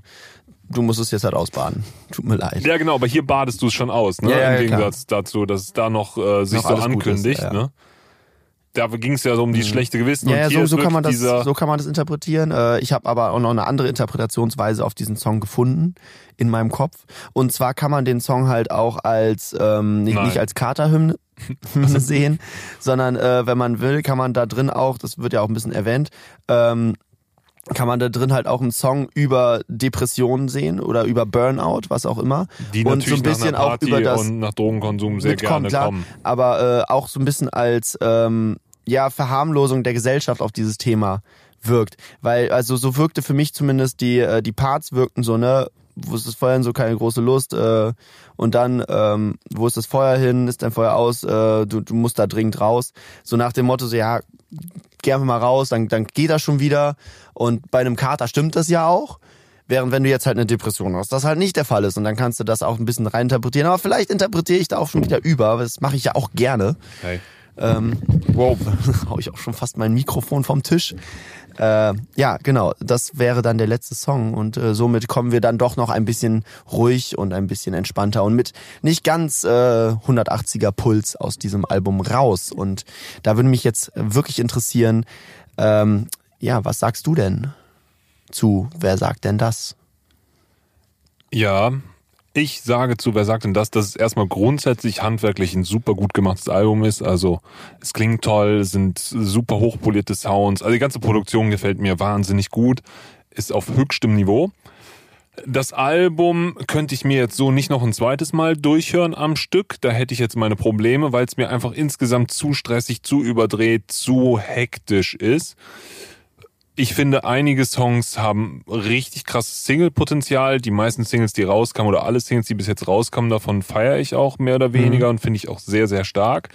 Du musst es jetzt halt ausbaden. Tut mir leid. Ja, genau, aber hier badest du es schon aus, ne? Ja, ja, Im klar. Gegensatz dazu, dass es da noch äh, sich Noch so ankündigt, ist, ja. ne? Da ging es ja so um die schlechte Gewissen Ja, und ja, so, so, kann man das, so kann man das interpretieren. Äh, Ich habe aber auch noch eine andere Interpretationsweise auf diesen Song gefunden in meinem Kopf. Und zwar kann man den Song halt auch als ähm, nicht, Nein. nicht als Katerhymne Hymne sehen, sondern äh, wenn man will, kann man da drin auch, das wird ja auch ein bisschen erwähnt, ähm, kann man da drin halt auch einen Song über Depressionen sehen oder über Burnout, was auch immer. Die und so ein bisschen auch über das und nach Drogenkonsum sehr mitkommen, gerne klar, kommen. aber äh, auch so ein bisschen als ähm, ja Verharmlosung der Gesellschaft auf dieses Thema wirkt, weil also so wirkte für mich zumindest die äh, die Parts wirkten so ne wo ist das Feuer hin, so keine große Lust äh, und dann ähm, wo ist das Feuer hin, ist dein Feuer aus, äh, du, du musst da dringend raus, so nach dem Motto so ja geh einfach mal raus, dann dann geht das schon wieder und bei einem Kater stimmt das ja auch. Während wenn du jetzt halt eine Depression hast, das halt nicht der Fall ist und dann kannst du das auch ein bisschen reininterpretieren. Aber vielleicht interpretiere ich da auch schon wieder über, das mache ich ja auch gerne. Hey. Ähm, wow, hau ich auch schon fast mein Mikrofon vom Tisch. Äh, ja, genau, das wäre dann der letzte Song und äh, somit kommen wir dann doch noch ein bisschen ruhig und ein bisschen entspannter und mit nicht ganz äh, 180er Puls aus diesem Album raus. Und da würde mich jetzt wirklich interessieren, ähm, ja, was sagst du denn zu Wer sagt denn das? Ja, ich sage zu, wer sagt denn das, dass es erstmal grundsätzlich handwerklich ein super gut gemachtes Album ist. Also es klingt toll, sind super hochpolierte Sounds. Also die ganze Produktion gefällt mir wahnsinnig gut, ist auf höchstem Niveau. Das Album könnte ich mir jetzt so nicht noch ein zweites Mal durchhören am Stück. Da hätte ich jetzt meine Probleme, weil es mir einfach insgesamt zu stressig, zu überdreht, zu hektisch ist. Ich finde, einige Songs haben richtig krasses Single-Potenzial. Die meisten Singles, die rauskamen, oder alle Singles, die bis jetzt rauskamen, davon feiere ich auch mehr oder weniger und finde ich auch sehr, sehr stark.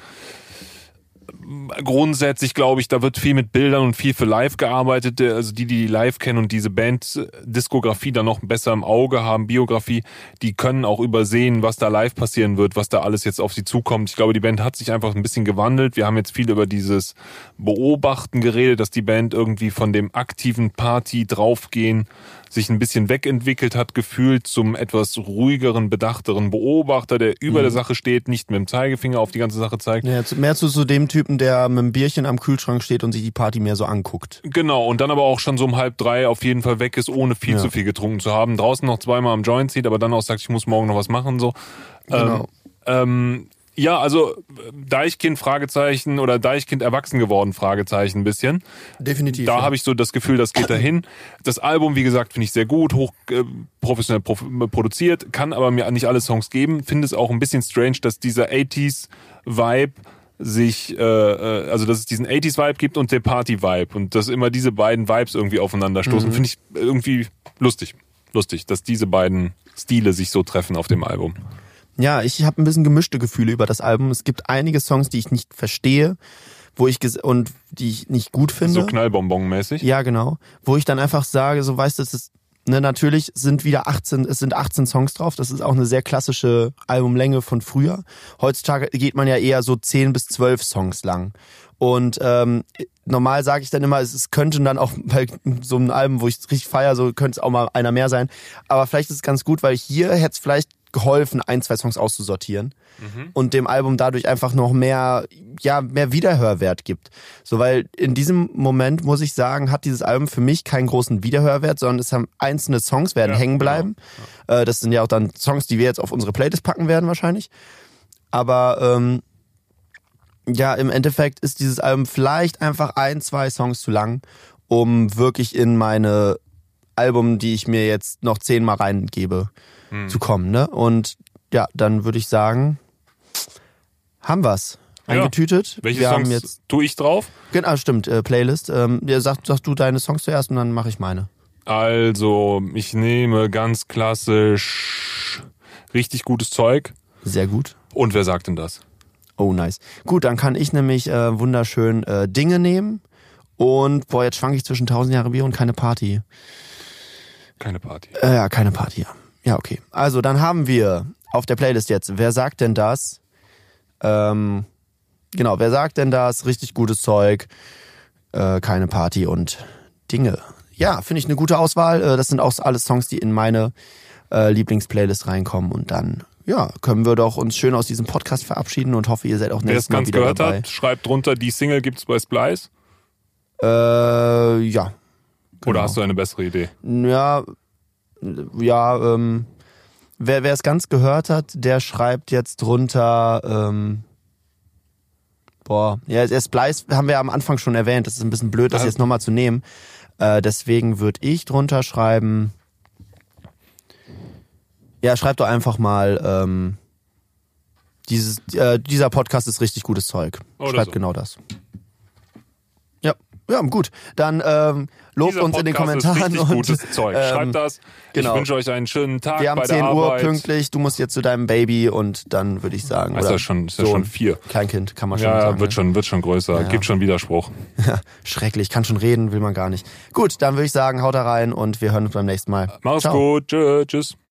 Grundsätzlich glaube ich, da wird viel mit Bildern und viel für Live gearbeitet. Also die, die live kennen und diese Band-Diskografie dann noch besser im Auge haben, Biografie, die können auch übersehen, was da live passieren wird, was da alles jetzt auf sie zukommt. Ich glaube, die Band hat sich einfach ein bisschen gewandelt. Wir haben jetzt viel über dieses Beobachten geredet, dass die Band irgendwie von dem aktiven Party draufgehen sich ein bisschen wegentwickelt hat, gefühlt zum etwas ruhigeren, bedachteren Beobachter, der über Mhm. der Sache steht, nicht mit dem Zeigefinger auf die ganze Sache zeigt. Ja, zu- mehr zu so dem Typen, der mit einem Bierchen am Kühlschrank steht und sich die Party mehr so anguckt. Genau, und dann aber auch schon so um halb drei auf jeden Fall weg ist, ohne viel Ja. zu viel getrunken zu haben. Draußen noch zweimal am Joint zieht, aber dann auch sagt, ich muss morgen noch was machen. so. Genau. Ähm, ähm, ja, also Deichkind Fragezeichen oder Deichkind erwachsen geworden Fragezeichen ein bisschen. Definitiv. Da ja. habe ich so das Gefühl, das geht dahin. Das Album, wie gesagt, finde ich sehr gut, hoch äh, professionell prof produziert, kann aber mir nicht alle Songs geben. Finde es auch ein bisschen strange, dass dieser 80s Vibe sich, äh, äh, also dass es diesen 80s Vibe gibt und der Party Vibe und dass immer diese beiden Vibes irgendwie aufeinander stoßen, finde ich irgendwie lustig. Lustig, dass diese beiden Stile sich so treffen auf dem Album. Ja, ich habe ein bisschen gemischte Gefühle über das Album. Es gibt einige Songs, die ich nicht verstehe, wo ich ges- und die ich nicht gut finde. So Knallbonbon-mäßig. Ja, genau. Wo ich dann einfach sage, so weißt du, es ist, ne, natürlich sind wieder 18, es sind 18 Songs drauf. Das ist auch eine sehr klassische Albumlänge von früher. Heutzutage geht man ja eher so 10 bis 12 Songs lang. Und ähm, normal sage ich dann immer, es, es könnte dann auch bei so einem Album, wo ich es richtig feier, so könnte es auch mal einer mehr sein. Aber vielleicht ist es ganz gut, weil hier hätte es vielleicht geholfen, ein, zwei Songs auszusortieren und dem Album dadurch einfach noch mehr, ja, mehr Wiederhörwert gibt. So, weil in diesem Moment, muss ich sagen, hat dieses Album für mich keinen großen Wiederhörwert, sondern es haben einzelne Songs werden Ja, hängen bleiben. Äh, das sind ja auch dann Songs, die wir jetzt auf unsere Playlist packen werden wahrscheinlich. Aber ähm, ja, im Endeffekt ist dieses Album vielleicht einfach ein, zwei Songs zu lang, um wirklich in meine Album, die ich mir jetzt noch zehnmal reingebe, Hm. zu kommen. Ne? Und ja, dann würde ich sagen, haben wir's. Ja. Eingetütet. Welche wir Songs haben jetzt tue ich drauf? genau stimmt äh, Playlist. Ähm, ja, sag, sag du deine Songs zuerst und dann mache ich meine. Also, ich nehme ganz klassisch richtig gutes Zeug. Sehr gut. Und wer sagt denn das? Oh nice. Gut, dann kann ich nämlich äh, wunderschön äh, Dinge nehmen und boah jetzt schwank ich zwischen 1000 Jahre Bier und keine Party. Keine Party. Äh, ja, keine Party. ja. Ja, okay. Also, dann haben wir auf der Playlist jetzt, wer sagt denn das? Ähm, genau, wer sagt denn das? Richtig gutes Zeug, äh, keine Party und Dinge. Ja, finde ich eine gute Auswahl. Äh, das sind auch alles Songs, die in meine äh, Lieblingsplaylist reinkommen. Und dann, ja, können wir doch uns schön aus diesem Podcast verabschieden und hoffe, ihr seid auch Wer es nächstes Mal ganz wieder gehört dabei. hat, schreibt drunter, die Single gibt's bei Splice. Äh, ja. Oder Genau. hast du eine bessere Idee? Ja, ja, ähm, wer es ganz gehört hat, der schreibt jetzt drunter, ähm, boah, ja, der Splice haben wir am Anfang schon erwähnt, das ist ein bisschen blöd, das jetzt nochmal zu nehmen. Äh, deswegen würde ich drunter schreiben. Ja, schreib doch einfach mal, ähm, dieses, äh, dieser Podcast ist richtig gutes Zeug. Oder Schreib so. genau das. Ja, gut. Dann ähm, lobt Dieser uns in den ist Kommentaren richtig und gutes Zeug. ähm, Schreibt das. genau. Ich wünsche euch einen schönen Tag wir haben bei 10 der Uhr Arbeit. pünktlich. Du musst jetzt zu deinem Baby und dann würde ich sagen, Ist oder ja schon, ist ja schon vier. Kleinkind kann man schon Ja, sagen. wird ne? schon, wird schon größer. Ja. Gibt schon Widerspruch. Schrecklich, kann schon reden, will man gar nicht. Gut, dann würde ich sagen, haut da rein und wir hören uns beim nächsten Mal. Mach's Ciao. gut. Tschö, tschüss.